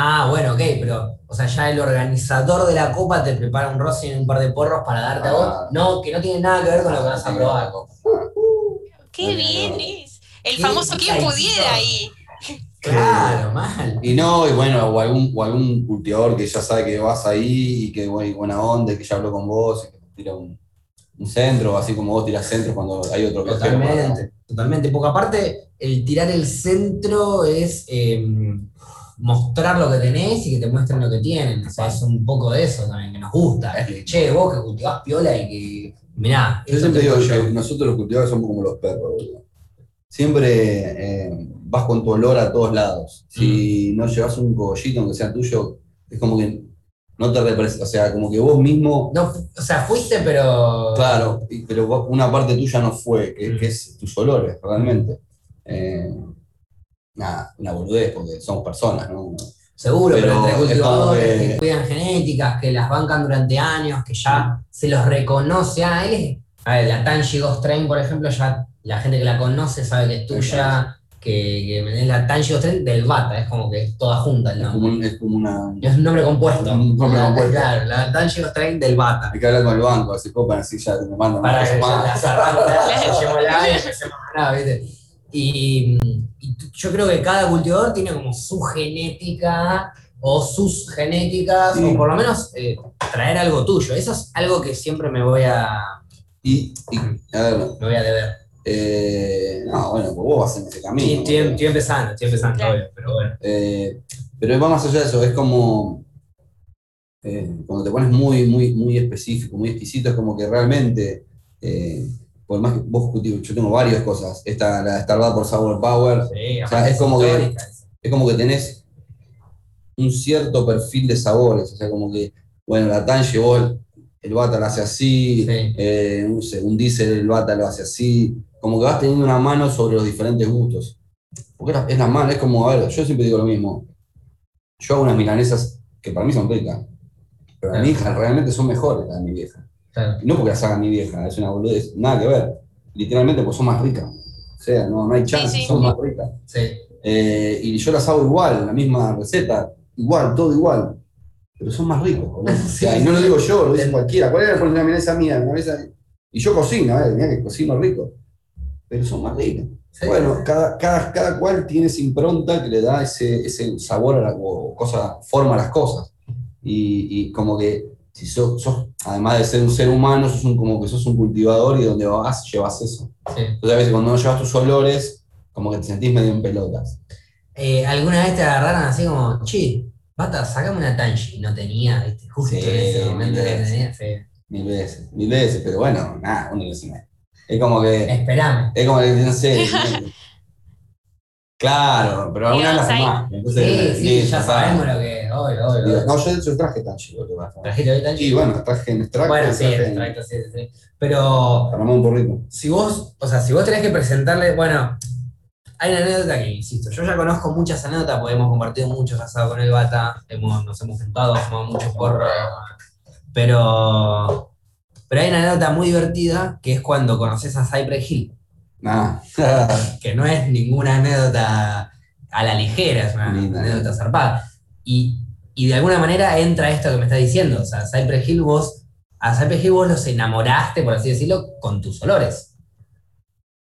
Speaker 2: Ah, bueno, ok, pero, o sea, ya el organizador de la copa te prepara un rossi y un par de porros para darte a vos.
Speaker 1: Ah.
Speaker 2: No, que no tiene nada que ver con lo que vas a probar.
Speaker 3: Qué
Speaker 1: Bueno,
Speaker 3: bien
Speaker 1: no.
Speaker 3: es. El
Speaker 2: Qué
Speaker 3: famoso quien pudiera ahí.
Speaker 2: Claro, mal.
Speaker 1: Y no, y bueno, o algún, o algún cultivador que ya sabe que vas ahí y que bueno, y buena onda, y que ya habló con vos, y que te tira un, un centro, así como vos tiras centro cuando hay otro acá.
Speaker 2: Totalmente, totalmente. Porque aparte, el tirar el centro es eh, mostrar lo que tenés y que te muestren lo que tienen. O sea, es un poco de eso también, que nos gusta.
Speaker 1: Es.
Speaker 2: Che, vos que cultivás piola y que. Mirá,
Speaker 1: Yo siempre digo
Speaker 2: yo.
Speaker 1: que nosotros los cultivadores somos como los perros, boludo. Siempre eh, vas con tu olor a todos lados. Si no llevas un cogollito, aunque sea tuyo, es como que no te representa, o sea, como que vos mismo,
Speaker 2: No, o sea, fuiste, pero.
Speaker 1: claro, pero vos- una parte tuya no fue, que,
Speaker 2: Mm.
Speaker 1: que es tus olores, realmente. Eh, nada, una boludez, porque somos personas, ¿no?
Speaker 2: Seguro, pero,
Speaker 1: Pero
Speaker 2: entre cultivadores
Speaker 1: que-
Speaker 2: que... cuidan genéticas, que las bancan durante años, que ya se los reconoce. Ah, él. A ver, la Tangi Ghost Train, por ejemplo, ya la gente que la conoce sabe que es tuya, que, que es la Tangi Ghost Train del Bata, es como que es toda junta el
Speaker 1: Es como,
Speaker 2: nombre.
Speaker 1: un- es como una.
Speaker 2: Es un nombre compuesto.
Speaker 1: Un nombre
Speaker 2: La-
Speaker 1: compuesto.
Speaker 2: Claro, la Tangi Ghost Train del Bata.
Speaker 1: Hay que hablar con el banco, se copan así ya me mandan
Speaker 2: Para que la cerramos, la llevemos la y empecemos a ganar, ¿viste? Y, yo creo que cada cultivador tiene como su genética o sus genéticas,
Speaker 1: Sí.
Speaker 2: o por lo menos eh, traer algo tuyo. Eso es algo que siempre me voy a,
Speaker 1: Y, y, a ver,
Speaker 2: me voy a deber.
Speaker 1: Eh, no, bueno, pues vos vas en ese
Speaker 2: Sí,
Speaker 1: camino.
Speaker 2: estoy, estoy empezando, estoy empezando,
Speaker 3: Claro.
Speaker 2: obvio, pero bueno.
Speaker 1: Eh, pero va más allá de eso, es como eh, cuando te pones muy, muy, muy específico, muy exquisito, es como que realmente, eh, por más que vos yo tengo varias cosas, esta, la Starbucks por Sour Power,
Speaker 2: Sí,
Speaker 1: O sea, es como que- es como que tenés un cierto perfil de sabores, o sea, como que, bueno, la Tan llevó el, bata lo hace así,
Speaker 2: Sí.
Speaker 1: eh, no sé, un diésel el bata lo hace así, como que vas teniendo una mano sobre los diferentes gustos. Porque es la, mano, es como, a ver, yo siempre digo lo mismo, yo hago unas milanesas que para mí son ricas, pero a mi hija realmente son mejores las de mi vieja.
Speaker 2: Claro.
Speaker 1: No porque las haga mi vieja, es una boludez, nada que ver, literalmente porque son más ricas. O sea, no, no hay chance,
Speaker 3: sí.
Speaker 1: son más ricas.
Speaker 2: Sí.
Speaker 1: Eh, y yo las hago igual, la misma receta, igual, todo igual. Pero son más ricos. boludo. O sea, y no lo digo yo, lo dice cualquiera. ¿Cuál era una mesa mía? Y yo cocino, ¿eh? Mirá que cocino rico. Pero son más ricos.
Speaker 2: Sí.
Speaker 1: Bueno, cada, cada, cada cual tiene esa impronta que le da ese, ese sabor a la, o cosa, forma a las cosas. Y, y como que si sos, sos, además de ser un ser humano, sos un, como que sos un cultivador y donde vas llevas eso.
Speaker 2: Sí.
Speaker 1: Entonces a veces cuando no llevas tus olores, como que te sentís medio en pelotas.
Speaker 2: Eh, ¿Alguna vez te agarraron así como, che, bata, sacame una tanchi? Y no tenía, ¿viste? Justo
Speaker 1: Sí,
Speaker 2: en ese momento
Speaker 1: mil
Speaker 2: tenía. sí.
Speaker 1: Mil veces, mil veces, pero bueno, nada, uno dice, "Nah". Es como que,
Speaker 2: Esperame.
Speaker 1: es como que, no sé. claro, pero alguna vez las más. Entonces,
Speaker 2: Sí, sí, ya
Speaker 1: está.
Speaker 2: sabemos lo que. Obvio, obvio. Obvio.
Speaker 1: No, yo de hecho traje Tanchi, lo que pasa.
Speaker 2: ¿Trajiste hoy tanchi?
Speaker 1: Y bueno, traje en extracto.
Speaker 2: Bueno, sí,
Speaker 1: en-
Speaker 2: extracto, sí, sí, sí. Pero
Speaker 1: Para un porrito.
Speaker 2: si vos, o sea, si vos tenés que presentarle, bueno, hay una anécdota que, insisto, yo ya conozco muchas anécdotas, porque hemos compartido muchos asados con el bata, hemos, nos hemos juntado, fumado muchos porros, pero, pero hay una anécdota muy divertida que es cuando conoces a Cypress Hill,
Speaker 1: Nada.
Speaker 2: que no es ninguna anécdota a la ligera, es una
Speaker 1: Linda.
Speaker 2: anécdota zarpada. Y, y de alguna manera entra esto que me estás diciendo, o sea, Cypress Hill vos, a Cypress Hill vos los enamoraste, por así decirlo, con tus olores.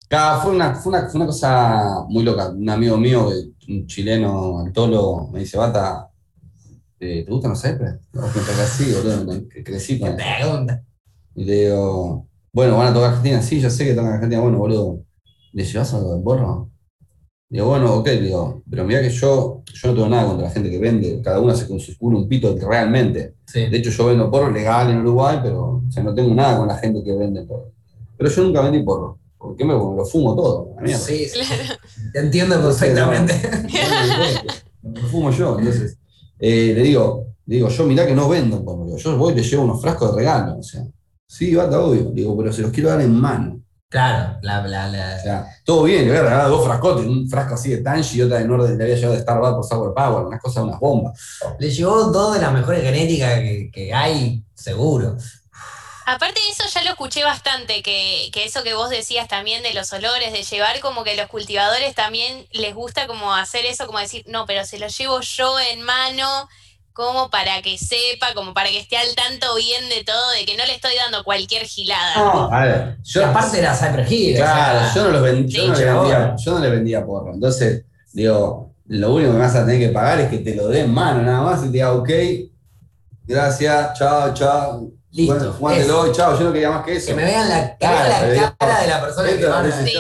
Speaker 1: Claro, fue una, fue, una, fue una cosa muy loca. Un amigo mío, un chileno, Antolo, me dice, Bata, eh, ¿te gustan los Cypress? Así, boludo, crecí con
Speaker 2: ¿Qué pregunta?
Speaker 1: Y le digo, bueno, van a tocar Argentina. Sí, yo sé que tocan Argentina. Bueno, boludo, ¿le llevas algo del porro? Digo, bueno, ok, digo, pero mira que yo, yo no tengo nada contra la gente que vende. Cada uno hace con su culo un pito realmente.
Speaker 2: Sí.
Speaker 1: De hecho, yo vendo porro legal en Uruguay, pero o sea, no tengo nada con la gente que vende porro. Pero yo nunca vendí porro. ¿Por qué me porque lo fumo todo? la mierda.
Speaker 2: Sí, sí. Te entiendo perfectamente.
Speaker 1: Lo fumo yo, entonces. eh, le digo, le digo, yo mirá que no vendo. Digo, yo voy y le llevo unos frascos de regalo. O sea, sí, bata, obvio. Digo, pero se los quiero dar en mano.
Speaker 2: Claro, la, la, la-
Speaker 1: O sea, todo bien, le voy a regalar dos frascotes, un frasco así de Tangy y otra de Norden, le había llevado de Starbucks por Sour Power, unas cosas, unas bombas.
Speaker 2: le llevó dos de las mejores genéticas que, que hay, seguro.
Speaker 3: Aparte de eso, ya lo escuché bastante, que, que eso que vos decías también de los olores, de llevar como que los cultivadores también les gusta como hacer eso, como decir, no, pero se lo llevo yo en mano, como para que sepa, como para que esté al tanto bien de todo, de que no le estoy dando cualquier gilada.
Speaker 1: a ver, yo,
Speaker 2: aparte era Cypress Hill.
Speaker 1: claro,
Speaker 2: o sea,
Speaker 1: yo no, los yo, no le vendía, yo no le vendía porro. Entonces, digo, lo único que me vas a tener que pagar es que te lo dé en mano nada más y te diga, ok, gracias, chao, chao.
Speaker 2: Listo,
Speaker 1: Bueno, fumátelo, chao, yo no quería más que eso.
Speaker 2: que me vean la,
Speaker 1: Claro, pero
Speaker 2: la cara de la persona que van a
Speaker 3: Sí.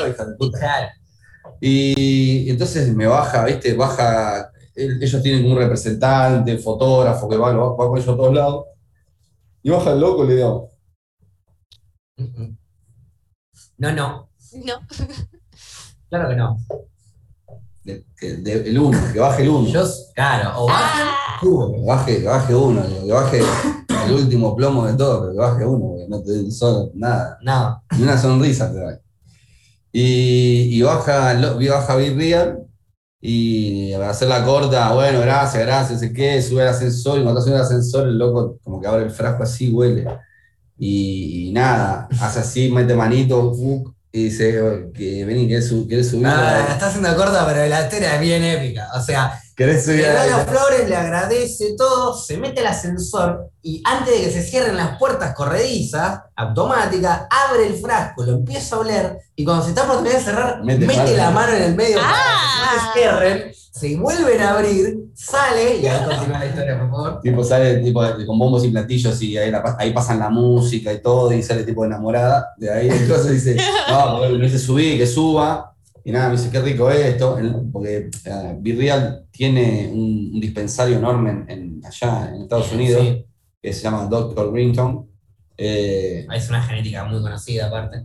Speaker 1: Y entonces me baja, ¿viste? Baja, el- ellos tienen un representante, fotógrafo que va, va con ellos a todos lados. Y baja el loco y le digo,
Speaker 2: No, no,
Speaker 3: No.
Speaker 2: claro que no.
Speaker 1: de- que- de- el uno, que baje el uno.
Speaker 2: Yo, claro, o
Speaker 3: Ah,
Speaker 1: baje, que baje uno, que baje el último plomo de todo, pero que baje uno, porque no te den solo nada,
Speaker 2: No,
Speaker 1: ni una sonrisa te da. Y, y baja, baja Big Real y para hacer la corta, bueno, gracias, gracias, sé qué, sube al ascensor y cuando sube al ascensor el loco como que abre el frasco así, huele. Y, y nada, hace así, mete manito, y dice que vení, ¿querés, su- querés subir?
Speaker 2: nada, está haciendo corta, pero la historia es bien épica. O sea,
Speaker 1: ¿Querés subir?
Speaker 2: le
Speaker 1: a
Speaker 2: da
Speaker 1: la-
Speaker 2: las flores, le agradece todo, se mete al ascensor y antes de que se cierren las puertas corredizas, automática, abre el frasco, lo empieza a oler y cuando se está por terminar de cerrar,
Speaker 1: Mete
Speaker 2: mete,
Speaker 1: mano.
Speaker 2: la mano en el medio para
Speaker 3: Ah.
Speaker 2: que no se cierren, se vuelven a abrir, sale y ahí continúa la historia, por favor.
Speaker 1: Tipo sale tipo con bombos y platillos y ahí, la- ahí pasan la música y todo y sale tipo enamorada. De ahí entonces dice, no, porque me dice subí, que suba. Y nada, me dice, qué rico esto. Porque eh, Virreal tiene un, un dispensario enorme en, en- allá en Estados Unidos
Speaker 2: Sí,
Speaker 1: que se llama Dr. Greenton. Eh,
Speaker 2: es una genética muy conocida aparte.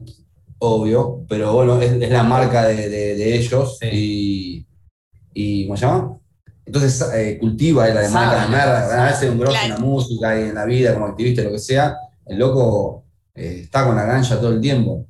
Speaker 1: obvio, pero bueno, es, es la marca de, de- de ellos
Speaker 2: Sí.
Speaker 1: y, y ¿cómo se llama? Entonces eh, cultiva
Speaker 2: Sabe,
Speaker 1: la merda,
Speaker 2: sabe.
Speaker 1: a veces un grosso en
Speaker 3: Claro.
Speaker 1: la música y en la vida como activista, lo que sea, el loco eh, está con la gancha todo el tiempo.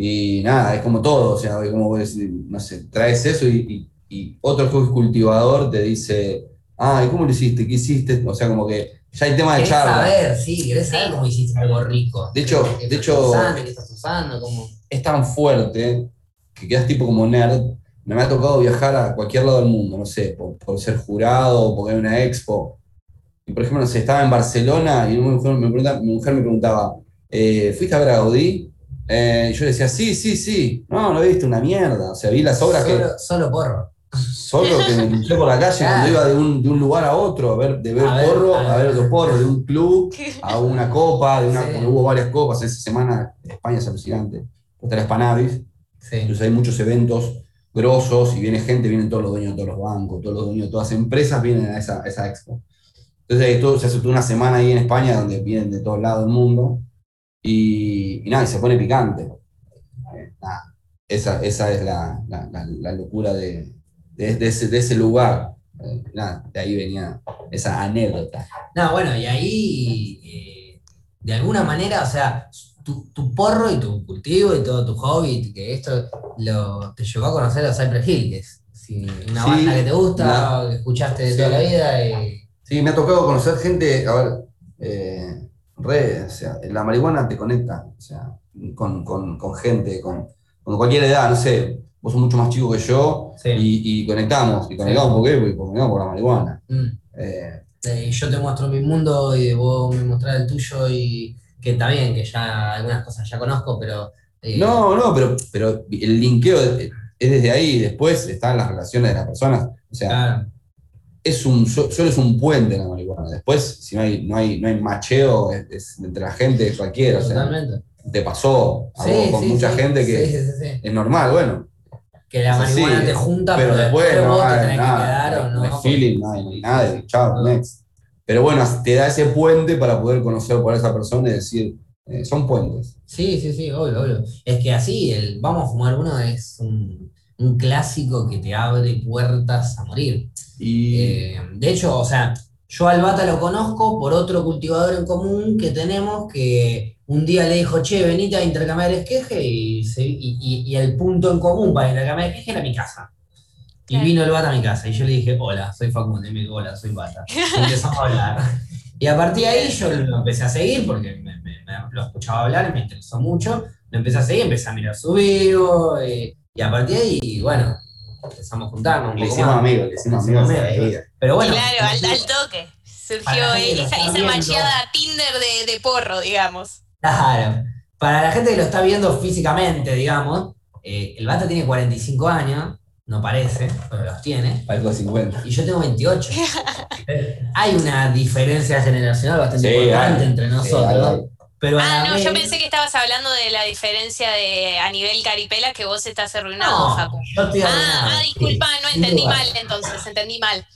Speaker 1: Y nada, es como todo, o sea, como vos decís, no sé, traes eso y, y- y otro es cultivador te dice, ah, ¿y cómo lo hiciste? ¿Qué hiciste? O sea, como que ya hay tema de
Speaker 2: Querés
Speaker 1: charla.
Speaker 2: saber, sí, querés saber cómo hiciste algo rico.
Speaker 1: De hecho-
Speaker 2: ¿Qué
Speaker 1: de
Speaker 2: estás
Speaker 1: hecho-
Speaker 2: usando? ¿Qué estás usando? ¿Cómo?
Speaker 1: es tan fuerte que quedas tipo como nerd. Me ha tocado viajar a cualquier lado del mundo, no sé, por, por ser jurado porque hay una expo. y por ejemplo, no sé, estaba en Barcelona y mi mujer me preguntaba, mi mujer me preguntaba, eh, ¿fuiste a ver a Gaudí? Eh, yo decía, sí, sí, sí. No, no viste una mierda. O sea, vi las obras que
Speaker 2: Solo, solo porro.
Speaker 1: solo que me crucé por la calle
Speaker 2: Claro.
Speaker 1: cuando iba de un, de un lugar a otro, a ver, de ver
Speaker 2: A ver,
Speaker 1: porro,
Speaker 2: a
Speaker 1: a ver
Speaker 2: ver.
Speaker 1: otro porro, de un club a una copa, de una,
Speaker 2: Sí.
Speaker 1: cuando hubo varias copas. Esa semana España es alucinante. Está la Spanavis,
Speaker 2: Sí.
Speaker 1: entonces hay muchos eventos grosos y viene gente, vienen todos los dueños de todos los bancos, todos los dueños de todas las empresas vienen a esa, a esa expo. Entonces todo- se hace toda una semana ahí en España donde vienen de todos lados del mundo y, y nada, y se pone picante. Eh, nada, esa, esa es la, la- la- la locura de, de, de ese, de ese lugar. Eh, nada, de ahí venía esa anécdota.
Speaker 2: No, bueno, y ahí, eh, de alguna manera, o sea, tu, tu porro y tu cultivo y todo tu hobby, que esto lo, te llevó a conocer a Cypress Hill, que es si una
Speaker 1: Sí,
Speaker 2: banda que te gusta, que escuchaste de
Speaker 1: Sí.
Speaker 2: toda la vida. Y,
Speaker 1: Sí, me ha tocado conocer gente, a ver, eh, re, o sea, la marihuana te conecta, o sea, con, con- con gente, con, con cualquier edad, no sé, vos sos mucho más chico que yo
Speaker 2: sí.
Speaker 1: y, y conectamos, y conectamos ¿por qué? Porque conectamos por la marihuana.
Speaker 2: Mm.
Speaker 1: Eh,
Speaker 2: Eh, yo te muestro mi mundo y vos me mostrás el tuyo y que está bien, que ya algunas cosas ya conozco, pero... eh,
Speaker 1: no, no, pero, pero el linkeo es, es desde ahí, después están las relaciones de las personas, o sea,
Speaker 2: Claro,
Speaker 1: es un, so- solo es un puente la marihuana, después si no hay, no hay, no hay macheo es- es entre la gente, cualquiera, o sea,
Speaker 2: totalmente.
Speaker 1: te pasó a
Speaker 2: Sí,
Speaker 1: vos con
Speaker 2: sí,
Speaker 1: mucha
Speaker 2: sí,
Speaker 1: gente que es normal, bueno,
Speaker 2: Que la
Speaker 1: Es
Speaker 2: marihuana te junta,
Speaker 1: pero después no
Speaker 2: vos te
Speaker 1: hay
Speaker 2: tenés que
Speaker 1: nada,
Speaker 2: quedar o
Speaker 1: no hay
Speaker 2: no.
Speaker 1: feeling, no hay, hay nada, chao, next. Pero bueno, te da ese puente para poder conocer por esa persona y decir, eh, son puentes.
Speaker 2: Sí, sí, sí, obvio, obvio. Es que así, el vamos a fumar uno es un, un clásico que te abre puertas a morir.
Speaker 1: Y
Speaker 2: Eh, de hecho, o sea, yo al Bata lo conozco por otro cultivador en común que tenemos que un día le dijo, che, venite a intercambiar esqueje y, se- y, y- y el punto en común para intercambiar esqueje era mi casa. Y vino el Bata a mi casa y yo le dije, hola, soy Facundo. Y me dijo, hola, soy Bata. Y empezamos a hablar. Y a partir de ahí yo lo empecé a seguir porque me, me- me lo escuchaba hablar y me interesó mucho. Lo empecé a seguir, empecé a mirar su vivo y, y a partir de ahí, bueno, empezamos a juntarnos un
Speaker 1: le
Speaker 2: poco
Speaker 1: hicimos
Speaker 2: más.
Speaker 1: amigos, le hicimos
Speaker 2: Le hicimos
Speaker 1: amigos.
Speaker 2: Pero bueno,
Speaker 3: claro, al, al toque. Surgió esa, esa macheada Tinder de, de porro, digamos.
Speaker 2: Claro. Para la gente que lo está viendo físicamente, digamos, eh, el Bata tiene 45 años, no parece, pero los tiene,
Speaker 1: Algo de 50.
Speaker 2: y yo tengo 28. hay una diferencia generacional bastante
Speaker 1: Sí,
Speaker 2: importante
Speaker 1: hay.
Speaker 2: entre nosotros. Pero
Speaker 3: Ah, no, yo pensé que estabas hablando de la diferencia de a nivel caripela que vos estás arruinado,
Speaker 2: No,
Speaker 3: Facu.
Speaker 2: yo estoy
Speaker 3: Ah,
Speaker 2: arruinado,
Speaker 3: ah, disculpa, no entendí mal entonces, entendí mal.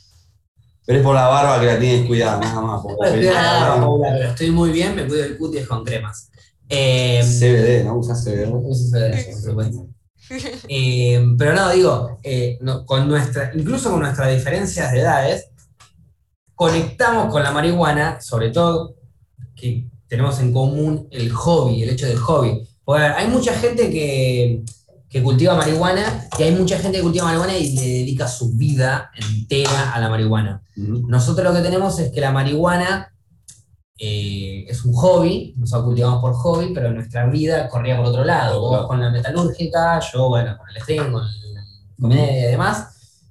Speaker 1: Pero es por la barba que la tienes cuidada, nada más. porque-
Speaker 2: Bueno, estoy
Speaker 3: Ah.
Speaker 2: Pero estoy muy bien, me cuido el cutis con cremas. Eh,
Speaker 1: CBD, ¿no? Usas CBD.
Speaker 2: Uso CBD, por supuesto. Eh, pero no, digo, eh, no, con nuestra, incluso con nuestras diferencias de edades, conectamos con la marihuana, sobre todo que tenemos en común el hobby, el hecho del hobby. Porque, hay mucha gente que, que cultiva marihuana y hay mucha gente que cultiva marihuana y le dedica su vida entera a la marihuana. Nosotros lo que tenemos es que la marihuana eh, es un hobby, nosotros cultivamos por hobby, pero nuestra vida corría por otro lado. Vos
Speaker 1: Claro.
Speaker 2: con la metalúrgica, yo, bueno, con el stream, con la comedia y demás.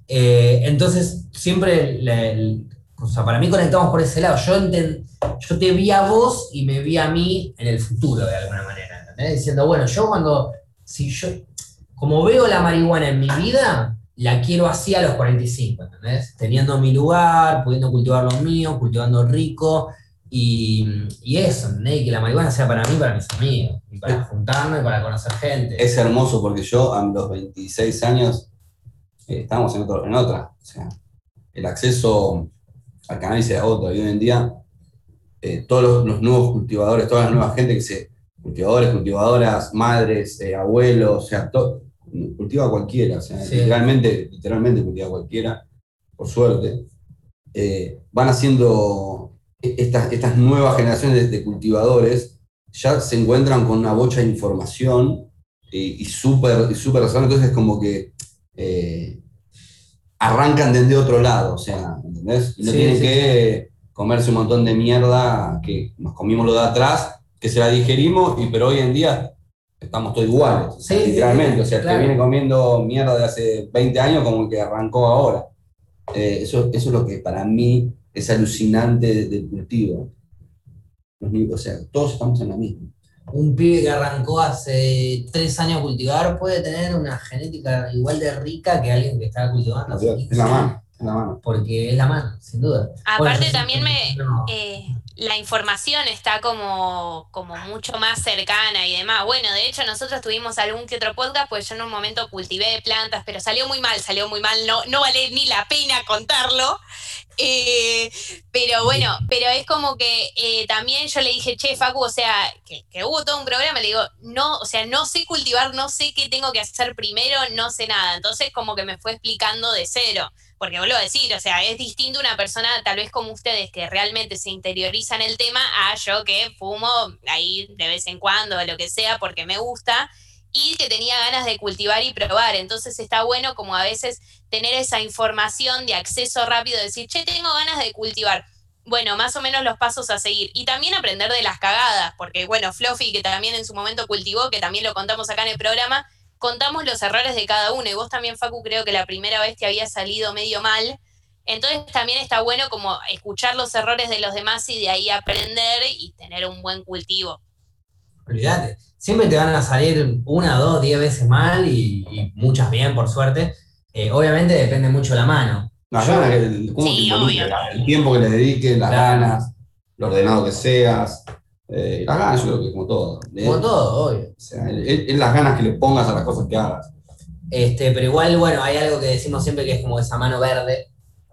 Speaker 2: Eh, entonces, siempre, la- el- o sea, para mí conectamos por ese lado. Yo, enten- yo te vi a vos y me vi a mí en el futuro, de alguna manera. ¿entendés? Diciendo, bueno, yo cuando, si yo, como veo la marihuana en mi vida, la quiero así a los 45, ¿entendés? Teniendo mi lugar, pudiendo cultivar lo mío, cultivando rico, y, y eso, ¿entendés? Y que la marihuana sea para mí, y para mis amigos, y para juntarme, y para conocer gente.
Speaker 1: Es hermoso porque yo a los 26 años eh, estábamos en, otro- en otra. O sea, el acceso al cannabis era otro. Y hoy en día, eh, todos los, los nuevos cultivadores, toda la nueva gente que se. cultivadores, cultivadoras, madres, eh, abuelos, o sea, to- cultiva cualquiera. O sea,
Speaker 2: Sí.
Speaker 1: literalmente, literalmente cultiva cualquiera, por suerte. Eh, van haciendo e- estas, estas nuevas generaciones de, de cultivadores, ya se encuentran con una bocha de información y, súper y súper entonces es como que arrancan desde otro lado, o sea, ¿entendés? Y no
Speaker 2: Sí,
Speaker 1: tienen
Speaker 2: sí,
Speaker 1: que comerse un montón de mierda que nos comimos lo de atrás, que se la digerimos, y pero hoy en día estamos todos iguales,
Speaker 2: Sí, sí,
Speaker 1: literalmente, o sea,
Speaker 2: claro.
Speaker 1: que viene comiendo mierda de hace 20 años como el que arrancó ahora. Eh, eso, eso es lo que para mí es alucinante de- del cultivo. O sea, todos estamos en la misma.
Speaker 2: Un pibe que arrancó hace tres años a cultivar puede tener una genética igual de rica que alguien que estaba cultivando hace
Speaker 1: Es
Speaker 2: 15
Speaker 1: la
Speaker 2: años.
Speaker 1: La mano.
Speaker 2: Porque es la mano, sin duda.
Speaker 3: Aparte
Speaker 2: Bueno,
Speaker 3: también me,
Speaker 2: no.
Speaker 3: eh, la información está como, como mucho más cercana y demás. Bueno, de hecho nosotros tuvimos algún que otro podcast, pues yo en un momento cultivé plantas, pero salió muy mal, salió muy mal, no, no vale ni la pena contarlo. Eh, pero bueno, pero es como que eh, también yo le dije, che, Facu, o sea, que, que hubo todo un programa, le digo, no, o sea, no sé cultivar, no sé qué tengo que hacer primero, no sé nada. Entonces como que me fue explicando de cero. Porque vuelvo a decir, o sea, es distinto una persona tal vez como ustedes que realmente se interiorizan en el tema a yo que fumo ahí de vez en cuando lo que sea porque me gusta y que tenía ganas de cultivar y probar. Entonces está bueno como a veces tener esa información de acceso rápido, decir, che, tengo ganas de cultivar. Bueno, más o menos los pasos a seguir. Y también aprender de las cagadas, porque bueno, Fluffy, que también en su momento cultivó, que también lo contamos acá en el programa, contamos los errores de cada uno. Y vos también, Facu, creo que la primera vez te había salido medio mal. Entonces también está bueno como escuchar los errores de los demás y de ahí aprender y tener un buen cultivo.
Speaker 2: Olvídate. Siempre te van a salir una, dos, diez veces mal y, y muchas bien, por suerte. Eh, obviamente depende mucho la mano.
Speaker 1: Las ganas, que- el- cómo
Speaker 3: Sí,
Speaker 1: te involucres,
Speaker 3: obvio.
Speaker 1: el tiempo que le dediques, las
Speaker 2: Claro.
Speaker 1: ganas, lo ordenado que seas. Eh, las ganas, yo creo que como todo. ¿eh?
Speaker 2: Como todo, obvio.
Speaker 1: O sea, es, las ganas que le pongas a las cosas que hagas.
Speaker 2: Este, pero igual, bueno, hay algo que decimos siempre que es como esa mano verde,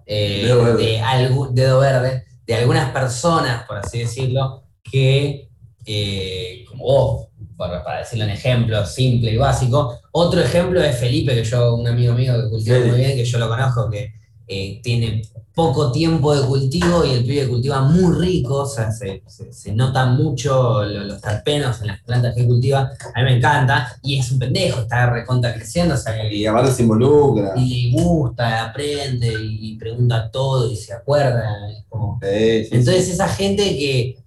Speaker 2: eh,
Speaker 1: Dedo verde.
Speaker 2: de algún dedo verde, de algunas personas, por así decirlo, que, eh, como vos, para, para decirlo en ejemplo simple y básico, otro ejemplo es Felipe, que yo, un amigo mío que cultiva
Speaker 1: Sí.
Speaker 2: muy bien, que yo lo conozco, que eh, tiene poco tiempo de cultivo y el pibe cultiva muy rico, o sea, se, se- se notan mucho lo- los terpenos en las plantas que cultiva, a mí me encanta, y es un pendejo, está recontra creciendo, o sea, que
Speaker 1: Y aparte se involucra.
Speaker 2: y gusta, aprende y, y pregunta todo y se acuerda. es como-
Speaker 1: Sí, sí,
Speaker 2: Entonces
Speaker 1: sí.
Speaker 2: esa gente que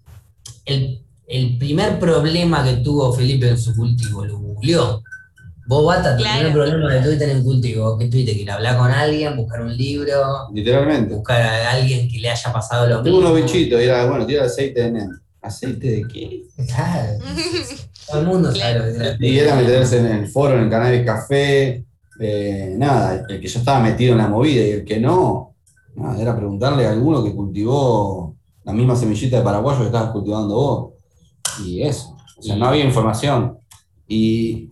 Speaker 2: el, el primer problema que tuvo Felipe en su cultivo lo googleó. Vos, Bata,
Speaker 3: Claro.
Speaker 2: primer problema que tuviste en el cultivo, que ir a hablar con alguien, buscar un libro,
Speaker 1: Literalmente.
Speaker 2: buscar a alguien que le haya pasado lo
Speaker 1: Tengo
Speaker 2: mismo.
Speaker 1: unos bichitos y era, bueno, tira aceite de NEM. ¿Aceite de qué?
Speaker 2: Claro, todo el mundo sabe lo que es
Speaker 1: Y era meterse en el foro, en el canal Café, eh, nada, el que ya estaba metido en la movida y el que no, nada, era preguntarle a alguno que cultivó la misma semillita de paraguayo que estabas cultivando vos. Y eso, o sea, no había información. Y,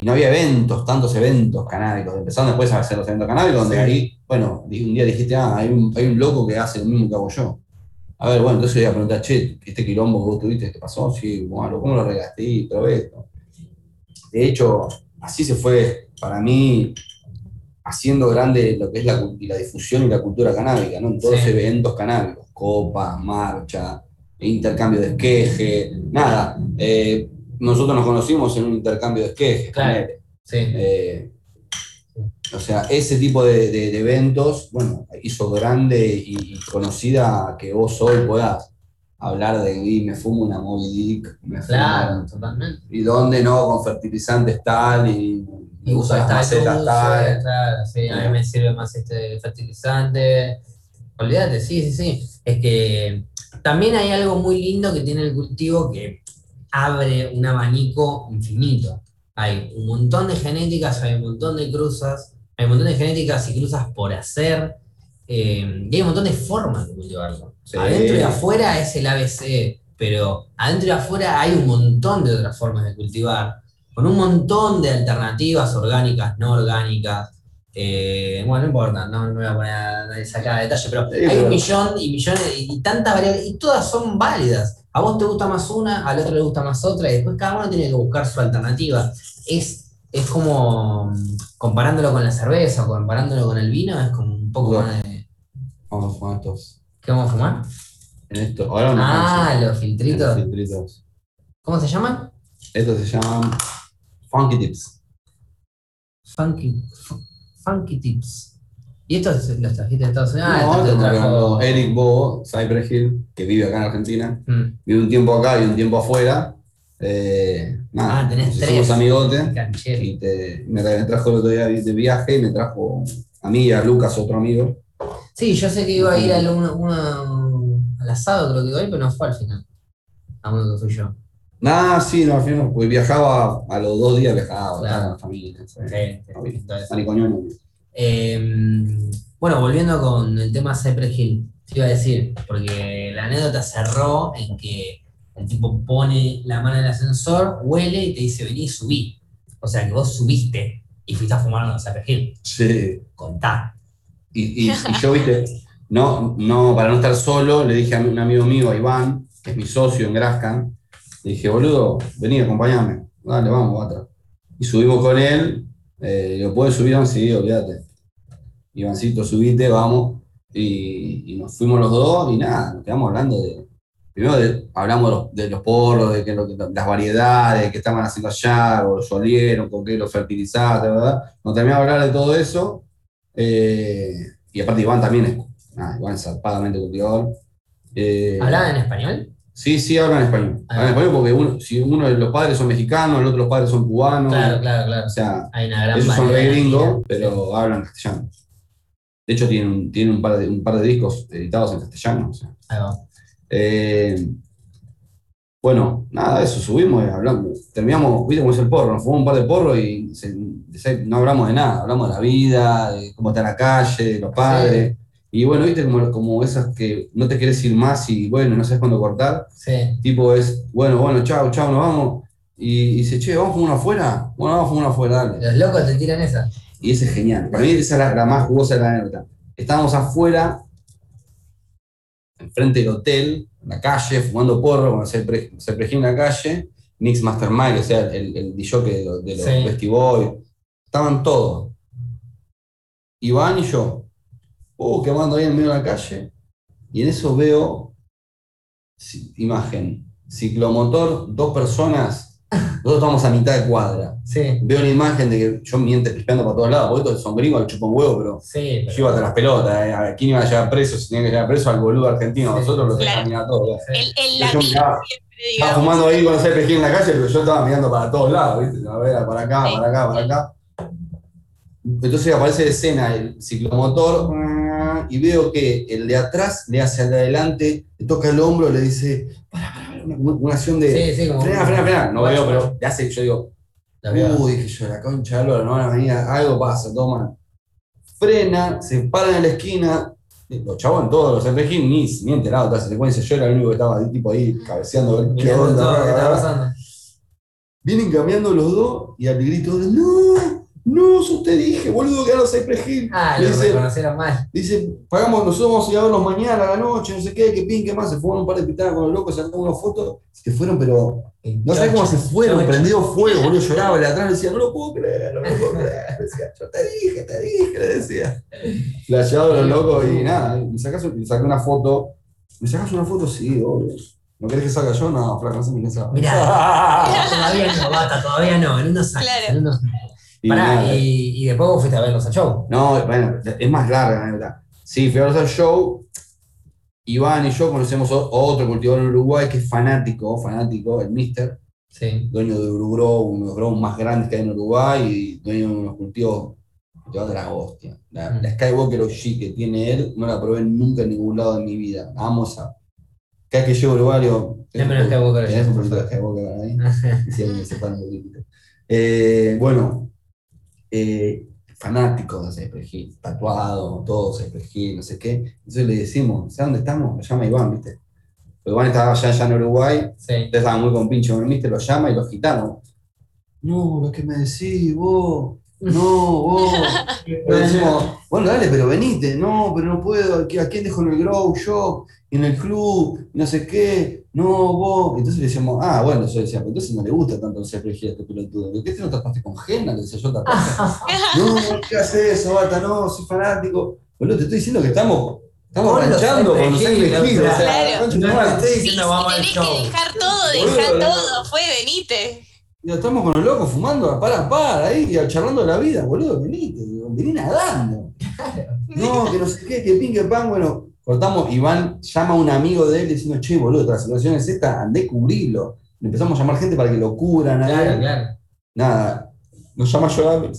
Speaker 1: y no había eventos, tantos eventos canábicos. Empezaron después a hacer los eventos canábicos, donde
Speaker 2: Sí.
Speaker 1: ahí, bueno, un día dijiste, ah, hay un, hay un loco que hace lo mismo que hago yo. A ver, bueno, entonces le iba a preguntar, che, este quilombo que vos tuviste, ¿qué pasó? Sí, bueno, ¿cómo lo arreglaste? Y probé esto. De hecho, así se fue, para mí, haciendo grande lo que es la, la difusión y la cultura canábica, ¿no? En todos
Speaker 2: Sí.
Speaker 1: eventos canábicos, copas, marcha, intercambio de esqueje, nada. Eh, nosotros nos conocimos en un intercambio de esquejes,
Speaker 2: Claro. Sí.
Speaker 1: Eh, o sea, ese tipo de, de- de eventos, bueno, hizo grande y, y conocida que vos hoy puedas hablar de, y me fumo una Moby Dick, me fumo
Speaker 2: Claro, totalmente.
Speaker 1: y dónde no, con fertilizantes tal, y,
Speaker 2: Y
Speaker 1: las
Speaker 2: esta
Speaker 1: macetas tal.
Speaker 2: claro, sí, a mí me sirve más este fertilizante. Olvídate, sí, sí, sí. Es que también hay algo muy lindo que tiene el cultivo que abre un abanico infinito. Hay un montón de genéticas, hay un montón de cruzas, hay un montón de genéticas y cruzas por hacer, eh, y hay un montón de formas de cultivarlo.
Speaker 1: Sí.
Speaker 2: Adentro y afuera es el ABC, pero adentro y afuera hay un montón de otras formas de cultivar con un montón de alternativas orgánicas, no orgánicas. Eh, bueno, no importa, no, no voy a poner a detalle, pero hay un millón y millones y, y tantas variables, y todas son válidas. A vos te gusta más una, al otro le gusta más otra, y después cada uno tiene que buscar su alternativa. Es, es como mm, comparándolo con la cerveza o comparándolo con el vino, es como un poco más de.
Speaker 1: Vamos a fumar estos.
Speaker 2: ¿Qué vamos a fumar?
Speaker 1: En esto, ahora no
Speaker 2: Ah, los
Speaker 1: Los
Speaker 2: filtritos.
Speaker 1: filtritos.
Speaker 2: ¿Cómo se llaman?
Speaker 1: Estos se llaman Funky Tips.
Speaker 2: Funky, fu- funky Tips. ¿Y estos los trajiste de Estados Unidos? Ah,
Speaker 1: no,
Speaker 2: trajo-
Speaker 1: regaló Eric Bobo, Cypress Hill, que vive acá en Argentina.
Speaker 2: Mm,
Speaker 1: Vive un tiempo acá y un tiempo afuera. Eh, nada,
Speaker 2: Ah, tenés tres.
Speaker 1: hicimos amigotes.
Speaker 2: canchero.
Speaker 1: Y te- me, tra- me trajo el otro día de viaje y me trajo a mí y a Lucas, otro amigo.
Speaker 2: Sí, yo sé que iba a ir al, una- al asado, creo que iba a ir, pero no fue al final. A uno que fui yo.
Speaker 1: Nada, sí, no, al final porque viajaba, a los dos días viajaba,
Speaker 2: Claro.
Speaker 1: estaba con la familia. ¿sí?
Speaker 2: Sí, sí, entonces-
Speaker 1: Maricoñón.
Speaker 2: Eh, bueno, volviendo con el tema Cypress Hill, te iba a decir, porque la anécdota cerró en que el tipo pone la mano en el ascensor, huele y te dice, vení, subí. O sea que vos subiste y fuiste a fumar a Cypress Hill.
Speaker 1: Sí.
Speaker 2: Contá.
Speaker 1: Y, y- y yo, viste, no, no, para no estar solo, le dije a un amigo mío, a Iván, que es mi socio en Grascan, le dije, boludo, vení, acompáñame. Dale, vamos, bata. Y subimos con él. Eh, ¿Lo puedes subir? Iván? Sí, olvídate. Ivancito, subite, vamos. Y, nos fuimos los dos y nada, nos quedamos hablando de. Primero hablamos de los, porros, de que las variedades que estaban haciendo allá, o lo olieron, con qué lo fertilizaste, ¿verdad? Nos terminamos de hablar de todo eso. eh, y aparte, Iván también es. Iván es zarpadamente cultivador. Eh,
Speaker 2: ¿Hablaban en español?
Speaker 1: Sí, sí, hablan español.
Speaker 2: Ah.
Speaker 1: Hablan español porque uno, si uno de los padres son mexicanos, el otro los padres son cubanos.
Speaker 2: Claro, claro, claro.
Speaker 1: O sea,
Speaker 2: Hay una gran
Speaker 1: ellos son re gringos, pero hablan castellano. De hecho, tienen, un- tienen un, par de, un par de discos editados en castellano. o sea.
Speaker 2: Ahí va.
Speaker 1: Eh, bueno, nada, eso, subimos y hablamos. Terminamos, viste cómo es el porro, nos fumamos un par de porros y se- no hablamos de nada, hablamos de la vida, de cómo está la calle, de los padres. Y bueno, viste como, como esas que no te querés ir más y bueno, no sabes cuándo cortar.
Speaker 2: Sí.
Speaker 1: Tipo es, bueno, bueno, chao, chao, nos vamos. Y, y dice, che, ¿vamos a fumar una afuera? Bueno, vamos a fumar una afuera, dale.
Speaker 2: Los locos te tiran esa.
Speaker 1: Y ese es genial. Para mí esa es la, la más jugosa de la anécdota. Estábamos afuera, enfrente del hotel, en la calle, fumando porro, con el pre- en la calle, Nix Mastermind, o sea, el, el DJ de los, de los
Speaker 2: Sí.
Speaker 1: Estaban todos. Iván y yo. Uh, quemando ahí en medio de la calle. Y en eso veo, imagen, ciclomotor, dos personas, nosotros estamos a mitad de cuadra
Speaker 2: Sí,
Speaker 1: veo una imagen de que yo miente pispeando para todos lados, porque estos son gringos, le chupan huevo, pero
Speaker 2: sí.
Speaker 1: yo iba hasta las pelotas, ¿eh? ¿a quién iba a llevar preso? Si tenía que llevar preso al boludo argentino,
Speaker 2: Sí,
Speaker 1: nosotros lo
Speaker 3: claro.
Speaker 1: mirar todo. ¿eh?
Speaker 3: El, el
Speaker 1: Yo miraba,
Speaker 3: siempre,
Speaker 1: estaba fumando ahí con los CPG en la calle, pero yo estaba mirando para todos lados, ¿viste? A ver, para acá,
Speaker 3: Sí.
Speaker 1: para acá, para acá. Entonces aparece de escena el ciclomotor y veo que el de atrás le hace al de adelante, le toca el hombro, le dice, para, para, una, una acción de,
Speaker 2: Sí, sí, como.
Speaker 1: frena, frena, frena. No veo, pero le hace, yo digo. Uy, dije yo, la concha de no van a venir, algo pasa, toma. Frena, se paran en la esquina, los chavos todos, los RPG, ni, ni enterados de toda esa secuencia, yo era el único que estaba ahí, tipo ahí cabeceando, qué onda.
Speaker 2: todo está
Speaker 1: bla.
Speaker 2: pasando.
Speaker 1: Vienen cambiando los dos y al grito, no, no, eso te dije, boludo, que ahora los RPG.
Speaker 2: Ah,
Speaker 1: Le
Speaker 2: lo
Speaker 1: dice,
Speaker 2: reconocieron mal.
Speaker 1: dice, pagamos, nosotros vamos a ir a verlos mañana, a la noche, no sé qué, qué pin, qué más, se fueron un par de pitadas con los locos, sacaron unas fotos, se fueron, pero no sabés cómo se fueron, prendido fuego, boludo, lloraba, el de atrás le decía, no lo puedo creer, no lo puedo creer, decía, yo te dije, te dije, le decía. Flasheado los locos y nada, me sacás, me saqué una foto, ¿me sacás una foto? Sí, obvio. ¿No querés que salga yo? No, flaca, no sé ni qué.
Speaker 2: Mirá. Todavía no, bata, todavía no. En unos años.
Speaker 3: Claro.
Speaker 2: en unos-
Speaker 1: Y
Speaker 2: Pará,
Speaker 1: nada,
Speaker 2: y, y después vos fuiste a verlos al show.
Speaker 1: No, bueno, es más larga la verdad. Sí, fui a ver el show. Iván y yo conocemos otro cultivador en Uruguay que es fanático, fanático, el Mister,
Speaker 2: Sí.
Speaker 1: dueño de Urugrow, uno de los grows más grandes que hay en Uruguay y dueño de unos cultivos de la hostia. La,
Speaker 2: Mm.
Speaker 1: la Skywalker OG que tiene él no la probé nunca en ningún lado de mi vida. Amo esa. Cada vez que llego a Uruguay, digo,
Speaker 2: Dame una Skywalker OG,
Speaker 1: ¿Tenés un
Speaker 2: por
Speaker 1: poquito de. Skywalker ahí? Sí, me separan un poquito. Bueno, eh, fanáticos de Cypress Hill, tatuados, todos Cypress Hill, no sé qué. Entonces le decimos, ¿sabes dónde estamos? Lo llama Iván, ¿viste? Iván estaba allá, allá en Uruguay,
Speaker 2: Sí.
Speaker 1: entonces estaba muy con pinche con lo llama y los gitanos. No, lo que me decís, vos. No, vos. Le decimos, bueno, dale, pero venite. No, pero no puedo. ¿A quién dejo en el grow yo? En el club, no sé qué. No, vos. Entonces le decíamos, ah, bueno, yo decía, pero entonces no le gusta tanto el CPG a este pelotudo. ¿Por qué te no tapaste con Gena? Le decía yo, tapaste. no, ¿qué haces eso, bata? No, soy fanático. Boludo, te estoy diciendo que estamos, estamos
Speaker 2: Con los
Speaker 1: ranchando con los
Speaker 2: CPG,
Speaker 1: CPG. O sea,
Speaker 3: Claro.
Speaker 2: No te estoy
Speaker 3: Sí,
Speaker 2: diciendo
Speaker 3: si
Speaker 2: vamos al
Speaker 3: tenés
Speaker 2: show.
Speaker 3: que dejar todo, dejar
Speaker 1: no.
Speaker 3: todo. Fue, venite.
Speaker 1: Digo, estamos con los locos fumando, para, para, ahí, charlando la vida, boludo, venite, vení nadando. No, que no sé qué, que pin, que pan, bueno, cortamos, Iván llama a un amigo de él diciendo, che, boludo, la situación es esta, andé a cubrirlo. Le empezamos a llamar gente para que lo cubran a él.
Speaker 2: Claro, claro.
Speaker 1: Nada, nos llama llorando.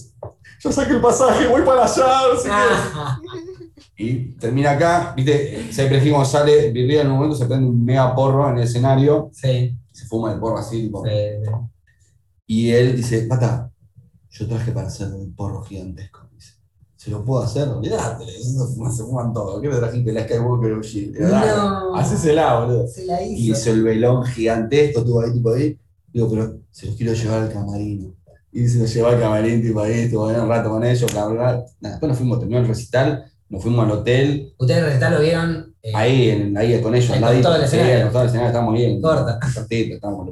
Speaker 1: Yo saqué el pasaje, voy para allá, no sé qué.
Speaker 2: Ah,
Speaker 1: Y termina acá, viste, siempre dijimos, sale Virría en un momento, se prende un mega porro en el escenario,
Speaker 2: Sí,
Speaker 1: se fuma el porro así, tipo,
Speaker 2: sí.
Speaker 1: y él dice, pata, yo traje para hacer un porro gigantesco. ¿Se lo puedo hacer? Olvídate, eso se fuman, todo. ¿Qué me trajiste la Skywalker OG?
Speaker 2: No.
Speaker 1: Hacésela, boludo.
Speaker 2: Se la
Speaker 1: Y
Speaker 2: hizo.
Speaker 1: hizo el velón gigantesco, estuvo ahí, tipo ahí. Digo, pero se los quiero llevar al camarino. Y se los llevó al camarín, tipo ahí, estuvo ahí un rato con ellos, bla, bla, bla. Nada, después nos fuimos, terminó el recital, nos fuimos al hotel,
Speaker 2: Ustedes el recital lo vieron eh,
Speaker 1: ahí, en, ahí con ellos, al ladito.
Speaker 2: todo el escenario.
Speaker 1: todo el escenario, estábamos bien.
Speaker 2: corta.
Speaker 1: Cortito, estábamos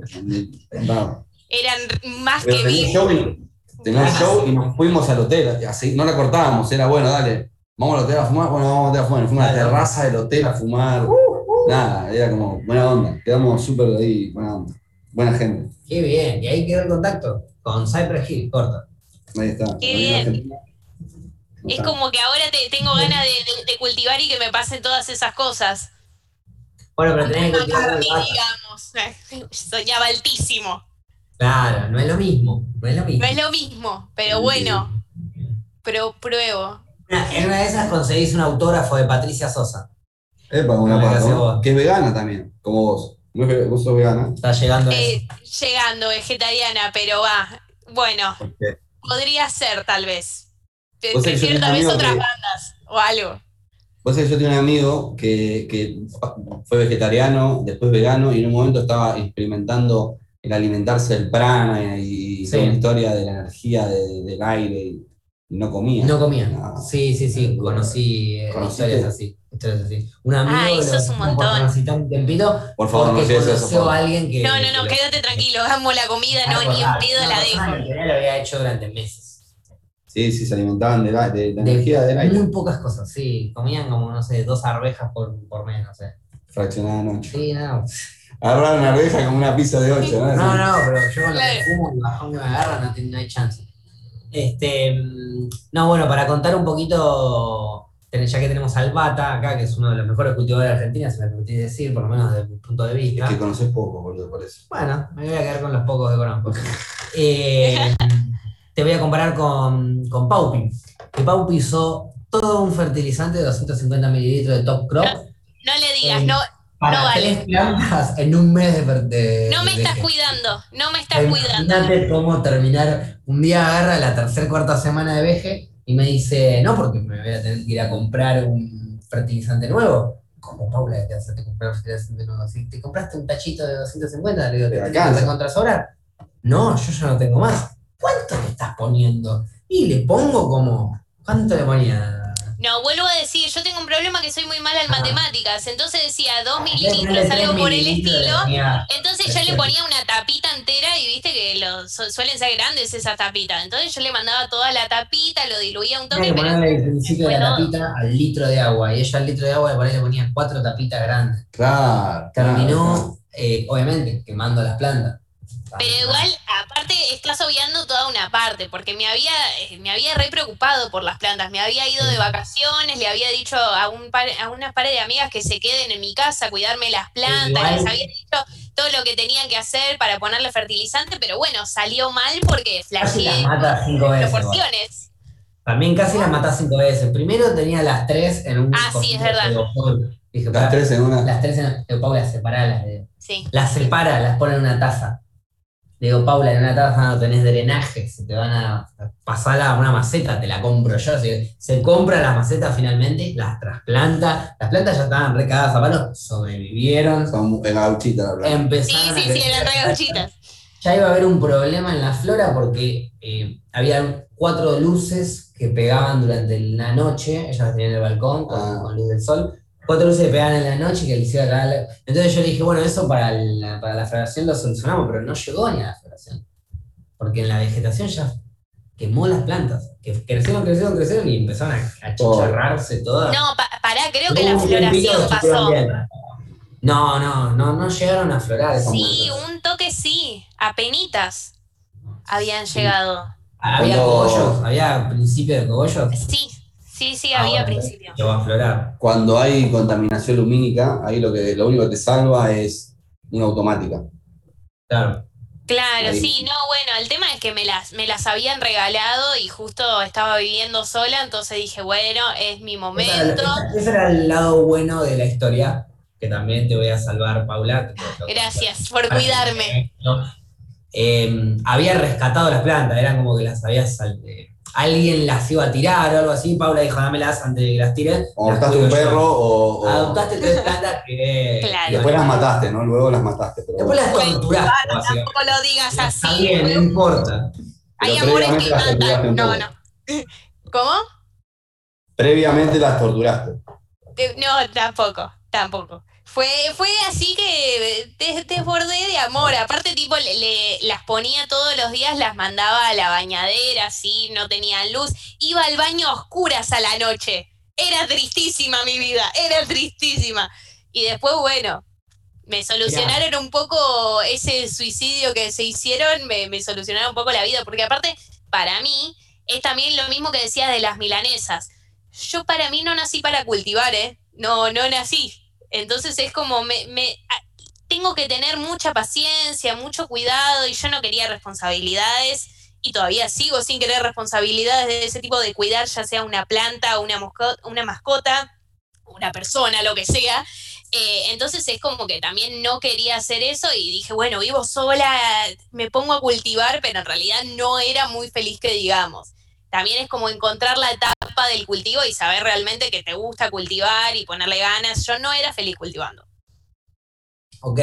Speaker 1: estábamos.
Speaker 3: Eran más
Speaker 1: Pero
Speaker 3: que
Speaker 1: terminó el
Speaker 3: mil.
Speaker 1: show y- terminó el show y nos fuimos al hotel, así, no la cortábamos, era bueno, dale, vamos al hotel a fumar, bueno, vamos al hotel a fumar, fuimos a la terraza del hotel a fumar, nada, era como buena onda, quedamos súper ahí, buena onda, buena gente,
Speaker 2: Qué bien. Y ahí quedó el contacto con Cypress Hill, corta.
Speaker 1: ahí está.
Speaker 3: Qué bien. Es
Speaker 1: Está.
Speaker 3: como que ahora te, tengo ganas de, de- de cultivar y que me pasen todas esas cosas.
Speaker 2: Bueno, pero tenés que cultivar
Speaker 3: digamos. Soñaba altísimo.
Speaker 2: Claro, no es lo mismo. No es lo mismo.
Speaker 3: No es lo mismo, pero bueno, pero pruebo.
Speaker 2: En una de esas conseguís un autógrafo de Patricia Sosa.
Speaker 1: Epa, una. Que es vegana también, como vos. No es ve- vos sos vegana.
Speaker 2: Está llegando.
Speaker 3: Eh, llegando, vegetariana, pero va. Bueno, podría ser tal vez. Te- Prefiero
Speaker 1: tengo
Speaker 3: tal vez otras
Speaker 1: que-
Speaker 3: bandas o algo.
Speaker 1: Vos sabés, yo tenía un amigo que, que fue vegetariano, después vegano, y en un momento estaba experimentando el alimentarse del prana y,
Speaker 2: Sí.
Speaker 1: toda una historia de la energía de- del aire, y, y no comía.
Speaker 2: No comía.
Speaker 1: No.
Speaker 2: Sí, sí, sí. Conocí eh, historias así. Historias así. Un amigo
Speaker 3: Ay, sos un montón.
Speaker 2: tiempito
Speaker 1: Por favor, no a
Speaker 2: alguien que.
Speaker 3: No, no,
Speaker 2: que
Speaker 3: no,
Speaker 2: lo-
Speaker 3: quédate tranquilo, amo la comida,
Speaker 2: Ah,
Speaker 3: no, ni en pedo la dejo.
Speaker 2: ya lo había hecho durante meses.
Speaker 1: Sí, sí, se alimentaban de la, de la
Speaker 2: De
Speaker 1: energía del aire.
Speaker 2: Muy pocas cosas, sí. Comían como, no sé, dos arvejas por, por mes, no sé.
Speaker 1: Fraccionada en ocho.
Speaker 2: Sí, no.
Speaker 1: Agarraron una arveja como una pizza de ocho, ¿no?
Speaker 2: No, no, pero yo con lo que fumo y bajón que me agarra no, tiene- no hay chance. Este, mm, no, bueno, para contar un poquito, ya que tenemos al Bata acá, que es uno de los mejores cultivadores de Argentina, si me permitís decir, por lo menos desde mi punto de vista.
Speaker 1: Es que conoces poco, boludo, por eso.
Speaker 2: Bueno, me voy a quedar con los pocos que conozco. Eh, te voy a comparar con, con Paupi. Que Paupi hizo todo un fertilizante de 250 mililitros de Top Crop
Speaker 3: No le digas,
Speaker 2: Eh,
Speaker 3: no,
Speaker 2: para
Speaker 3: no vale.
Speaker 2: tres plantas en un mes de, de
Speaker 3: no me
Speaker 2: de
Speaker 3: estás
Speaker 2: veje.
Speaker 3: cuidando, no me estás cuidando.
Speaker 2: Imagínate cómo terminar. Un día agarra la tercera cuarta semana de veje y me dice, no, porque me voy a tener que ir a comprar un fertilizante nuevo. ¿Cómo, Paula, te hace comprar fertilizante nuevo? Si te compraste un tachito de 250, le digo,
Speaker 1: Te
Speaker 2: ¿te que contra sobrar? No, yo ya no tengo más. ¿Cuánto le estás poniendo? Y le pongo como, ¿cuánto le ponía?
Speaker 3: No, vuelvo a decir, yo tengo un problema que soy muy mala en matemáticas, entonces decía 2
Speaker 2: Le
Speaker 3: mililitros, algo por el
Speaker 2: le
Speaker 3: estilo.
Speaker 2: ponía-
Speaker 3: Entonces yo le ponía una tapita entera y viste que los, su- suelen ser grandes esas tapitas. Entonces yo le mandaba toda la tapita, lo diluía un toque, pero
Speaker 2: ponerle el principio de la tapita al litro de agua. Y ella al litro de agua le ponía, le ponía cuatro tapitas grandes.
Speaker 1: Claro.
Speaker 2: Terminó, eh, obviamente, quemando las plantas.
Speaker 3: Pero igual, aparte, estás obviando toda una parte, porque me había, eh, me había re preocupado por las plantas. Me había ido de vacaciones, le había dicho a, un par, a unas pares de amigas que se queden en mi casa a cuidarme las plantas,
Speaker 2: Igual.
Speaker 3: les había dicho todo lo que tenían que hacer para ponerle fertilizante, pero bueno, salió mal porque
Speaker 2: Casi las
Speaker 3: flasheé
Speaker 2: veces. igual.
Speaker 3: proporciones.
Speaker 2: También casi las mata cinco veces. Primero tenía las tres en un.
Speaker 3: Ah, sí, es verdad.
Speaker 2: de. Dije,
Speaker 1: Las tres en una.
Speaker 2: las tres en. Paula, separalas. digo.
Speaker 3: Sí.
Speaker 2: Las separa, las pone en una taza. Le digo, Paula, en una taza no tenés drenaje, se te van a pasar a una maceta, te la compro yo. Así que se compra la maceta finalmente, las trasplanta. Las plantas ya estaban recadas a palo, sobrevivieron.
Speaker 1: Son en la gauchita la planta.
Speaker 3: Sí,
Speaker 2: Empezaron a
Speaker 3: sí, sí,
Speaker 2: crecer.
Speaker 3: eran re gauchitas.
Speaker 2: ya iba a haber un problema en la flora porque eh, había cuatro luces que pegaban durante la noche, ellas tenían el balcón con,
Speaker 1: Ah.
Speaker 2: con luz del sol, cuatro luces pegaban en la noche que le hiciera cagar la- Entonces yo le dije, bueno, eso para la, para la floración lo solucionamos, pero no llegó ni a la floración. Porque en la vegetación ya quemó las plantas, que crecieron, crecieron, crecieron y empezaron a, a chicharrarse todas.
Speaker 3: No, pa- pará, creo que la floración pasó.
Speaker 2: No, no, no, no llegaron a florar.
Speaker 3: Sí,
Speaker 2: plantas.
Speaker 3: un toque sí, apenitas habían llegado.
Speaker 2: Había cogollos, había principio de cogollos.
Speaker 3: Sí, sí, sí,
Speaker 2: Ah,
Speaker 3: había
Speaker 2: bueno,
Speaker 3: principio.
Speaker 2: Llegó a florar.
Speaker 1: Cuando hay contaminación lumínica, ahí lo, que, lo único que te salva es una automática.
Speaker 2: Claro.
Speaker 3: Claro,
Speaker 1: Ahí.
Speaker 3: sí, no, bueno, el tema es que me las, me las habían regalado y justo estaba viviendo sola, entonces dije, bueno, es mi momento.
Speaker 2: Ese ese era el lado bueno de la historia, que también te voy a salvar, Paula.
Speaker 3: Gracias por cuidarme.
Speaker 2: Eh, había rescatado las plantas, eran como que las había eh, alguien las iba a tirar o algo así. Paula dijo, dámelas antes de que las tires.
Speaker 1: O adoptaste un
Speaker 2: yo.
Speaker 1: perro o, o-
Speaker 2: Adoptaste tres plantas que.
Speaker 3: Claro.
Speaker 1: y después las mataste, ¿no? Luego las mataste. Pero
Speaker 2: Después las torturaste, básicamente.
Speaker 3: tampoco lo digas
Speaker 2: Está
Speaker 3: así.
Speaker 2: bien, no importa.
Speaker 3: Hay amores que matan. No, no. ¿Cómo?
Speaker 1: Previamente las torturaste.
Speaker 3: No, tampoco, tampoco. Fue, fue así que te- desbordé de amor. Aparte, tipo, le, le- las ponía todos los días, las mandaba a la bañadera, así, no tenían luz. Iba al baño a oscuras a la noche. Era tristísima mi vida, era tristísima. Y después, bueno, me solucionaron un poco ese suicidio que se hicieron, me, me solucionaron un poco la vida, porque aparte, para mí, es también lo mismo que decías de las milanesas. Yo para mí no nací para cultivar, ¿eh? No, no nací. Entonces es como, me, me- a- tengo que tener mucha paciencia, mucho cuidado y yo no quería responsabilidades y todavía sigo sin querer responsabilidades de ese tipo de cuidar, ya sea una planta, una, mosco- una mascota, una persona, lo que sea. Eh, entonces es como que también no quería hacer eso y dije, bueno, vivo sola, me pongo a cultivar, pero en realidad no era muy feliz que digamos. También es como encontrar la etapa del cultivo y saber realmente que te gusta cultivar y ponerle ganas. Yo no era feliz cultivando.
Speaker 2: Ok,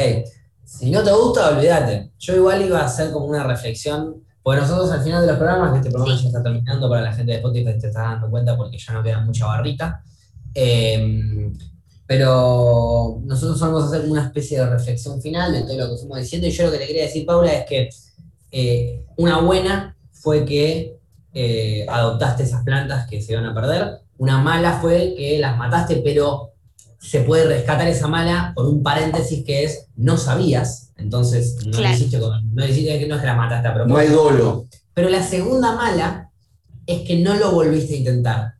Speaker 2: si no te gusta, olvídate. Yo igual iba a hacer como una reflexión, porque nosotros al final de los programas, que este programa ya está terminando para la gente de Spotify, te estás dando cuenta porque ya no queda mucha barrita. Eh, pero nosotros vamos a hacer una especie de reflexión final de todo lo que fuimos diciendo. Y yo lo que le quería decir, Paula, es que eh, una buena fue que eh, adoptaste esas plantas que se iban a perder. Una mala fue que las mataste, pero se puede rescatar esa mala por un paréntesis que es no sabías. Entonces, no
Speaker 3: Claro.
Speaker 2: hiciste con- no hiciste que no es que la mataste a
Speaker 1: No hay dolo.
Speaker 2: Pero la segunda mala es que no lo volviste a intentar.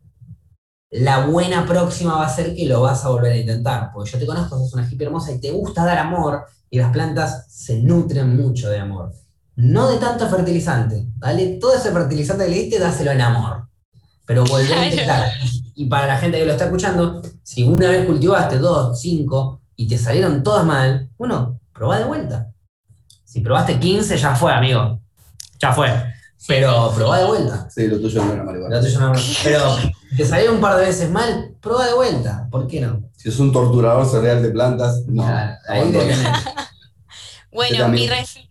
Speaker 2: La buena próxima va a ser que lo vas a volver a intentar. Porque yo te conozco, sos una hippie hermosa y te gusta dar amor y las plantas se nutren mucho de amor. No de tanto fertilizante. Dale todo ese fertilizante que le diste, dáselo en amor. Pero volver a intentar. Y para la gente que lo está escuchando, si una vez cultivaste dos, cinco y te salieron todas mal, bueno, probá de vuelta. Si probaste 15, ya fue, amigo. Ya fue. Pero probá de vuelta.
Speaker 1: Sí, lo tuyo no era marihuana.
Speaker 2: La tuya no- Pero te salieron un par de veces mal, probá de vuelta. ¿Por qué no?
Speaker 1: Si es un torturador cereal de plantas, no.
Speaker 2: Claro, ahí te.
Speaker 3: Bueno, mi, ref-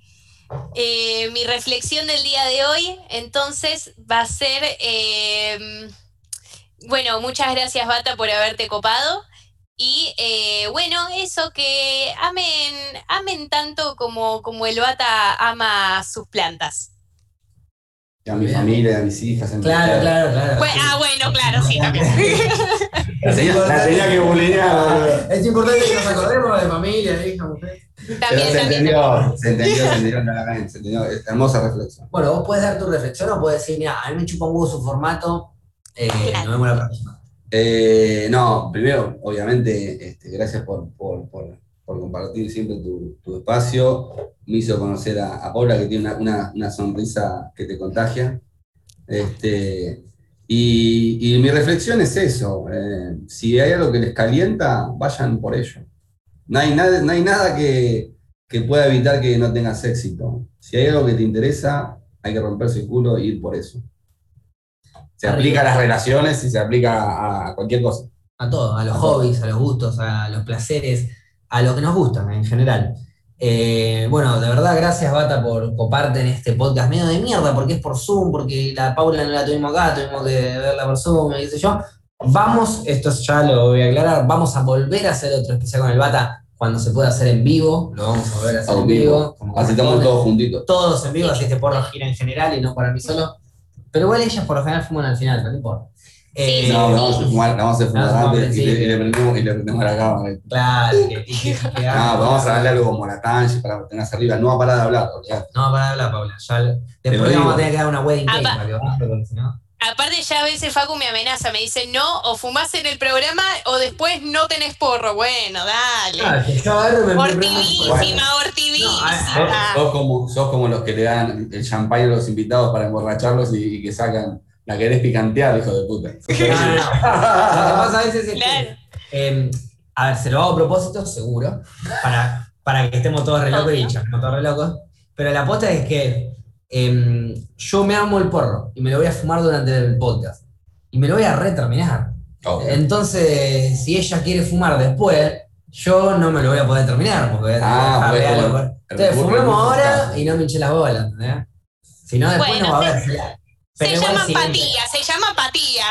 Speaker 3: eh, mi reflexión del día de hoy, entonces, va a ser, eh, bueno, muchas gracias Bata por haberte copado. Y eh, bueno, eso que amen, amen tanto como, como el Bata ama sus plantas.
Speaker 1: A mi familia, a mis hijas. a mi
Speaker 2: Claro, claro, claro.
Speaker 3: Pues, ah, bueno, claro, sí, también.
Speaker 1: La tenía que bulinear.
Speaker 2: Es importante que nos acordemos de familia, hija, mujer.
Speaker 1: Pero
Speaker 3: también,
Speaker 1: se
Speaker 3: también.
Speaker 1: entendió, se entendió, se entendió, claramente, se entendió. Hermosa reflexión.
Speaker 2: Bueno, vos puedes dar tu reflexión o puedes decir, mira, a mí me chupa un huevo su formato, eh,
Speaker 3: Claro.
Speaker 2: nos vemos la próxima.
Speaker 1: Eh, no, primero, obviamente, este, gracias por, por, por, por compartir siempre tu, tu espacio. Me hizo conocer a, a Paula, que tiene una, una, una sonrisa que te contagia. Este, y, y mi reflexión es eso. eh, si hay algo que les calienta, vayan por ello. No hay nada, no hay nada que, que pueda evitar que no tengas éxito. Si hay algo que te interesa, hay que romperse el culo e ir por eso. Se aplica a las relaciones y se aplica a, cualquier cosa.
Speaker 2: A todo, a los
Speaker 1: A todo.
Speaker 2: hobbies, a los gustos, a los placeres, a lo que nos gusta en general. Eh, bueno, de verdad, gracias Bata por coparte en este podcast medio de mierda, porque es por Zoom, porque la Paula no la tuvimos acá, tuvimos que verla por Zoom, qué sé yo. Vamos, esto ya lo voy a aclarar, vamos a volver a hacer otro especial con el Bata cuando se pueda hacer en vivo, lo vamos a volver a hacer
Speaker 1: A
Speaker 2: en
Speaker 1: vivo. Así estamos todos juntitos.
Speaker 2: todos en vivo, así este porro gira en general y no para mí solo. Pero igual ellas por lo general fuman al final, pero no importa. Eh,
Speaker 1: No, a vamos a fumar
Speaker 2: No,
Speaker 1: antes y, le,
Speaker 2: sí.
Speaker 1: y le prendemos, y le prendemos la cámara.
Speaker 2: Claro, que, y que- y que
Speaker 1: No,
Speaker 2: hagan-
Speaker 1: vamos a darle algo como la tanche para tenerse arriba. No va a parar de hablar, olvidate.
Speaker 2: No, para hablar, Paula. Ya, después vamos a tener que dar una wedding cake
Speaker 3: Apa.
Speaker 2: para que no.
Speaker 3: Aparte ya a veces Facu me amenaza, me dice, no, o fumás en el programa o después no tenés porro. Bueno, dale.
Speaker 2: Ah, yo
Speaker 3: hortivísima.
Speaker 1: Sos como, sos como los que le dan el champán a los invitados para emborracharlos y, y que sacan. La querés picantear, hijo de puta.
Speaker 2: No, no, no. Lo que pasa a veces es
Speaker 3: Claro.
Speaker 2: que, eh, a ver, se lo hago a propósito, seguro, para, para que estemos todos re locos y charlemos todos re locos. Pero la aposta es que em, yo me amo el porro y me lo voy a fumar durante el podcast. Y me lo voy a reterminar. Entonces, si ella quiere fumar después, yo no me lo voy a poder terminar. Porque voy a
Speaker 1: Ah, bueno.
Speaker 2: Entonces, fumemos ahora y no me hinche las bolas. ¿entendés? Si no, después
Speaker 3: Bueno,
Speaker 2: no va a
Speaker 3: se-
Speaker 2: haber.
Speaker 3: Se
Speaker 2: igual
Speaker 3: llama apatía, se llama apatía.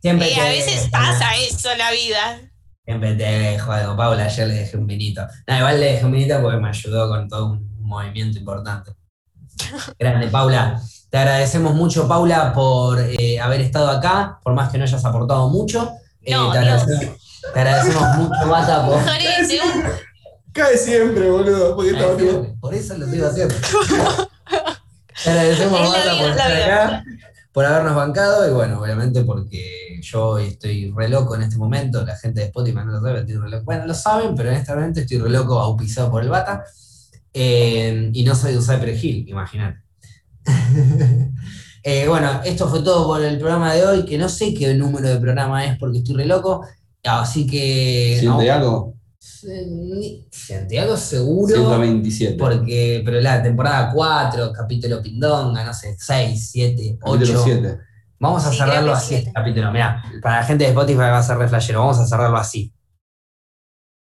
Speaker 2: siempre
Speaker 3: Eh, a
Speaker 2: te-
Speaker 3: veces pasa eso en la vida.
Speaker 2: Siempre te dejo algo. Paula, ayer le dejé un vinito. No, igual le dejé un vinito porque me ayudó con todo un movimiento importante. Grande, Paula. Te agradecemos mucho, Paula, por eh, haber estado acá, por más que no hayas aportado mucho. Eh,
Speaker 3: No,
Speaker 2: te, agradecemos, te agradecemos mucho, Bata, por.
Speaker 1: Cae siempre, boludo. Porque está
Speaker 2: Por eso lo estoy haciendo. Te agradecemos,
Speaker 3: vida,
Speaker 2: por estar acá, por habernos bancado y bueno, obviamente porque yo estoy re loco en este momento, la gente de Spotify no lo sabe, estoy re loco. Bueno, lo saben, pero en este momento estoy re loco bautizado por el Bata eh, y no soy de usar perejil, imagínate. Eh, bueno, esto fue todo por el programa de hoy, que no sé qué número de programa es porque estoy re loco, así que...
Speaker 1: ¿Siente
Speaker 2: no,
Speaker 1: algo?
Speaker 2: Santiago seguro.
Speaker 1: 127.
Speaker 2: Porque, pero la temporada 4, capítulo Pindonga, no sé, 6, 7,
Speaker 1: Capítulo
Speaker 2: 8.
Speaker 1: 7.
Speaker 2: Vamos a
Speaker 3: Sí,
Speaker 2: cerrarlo así este capítulo. Mirá, para la gente de Spotify va a ser re flashero. Vamos a cerrarlo así.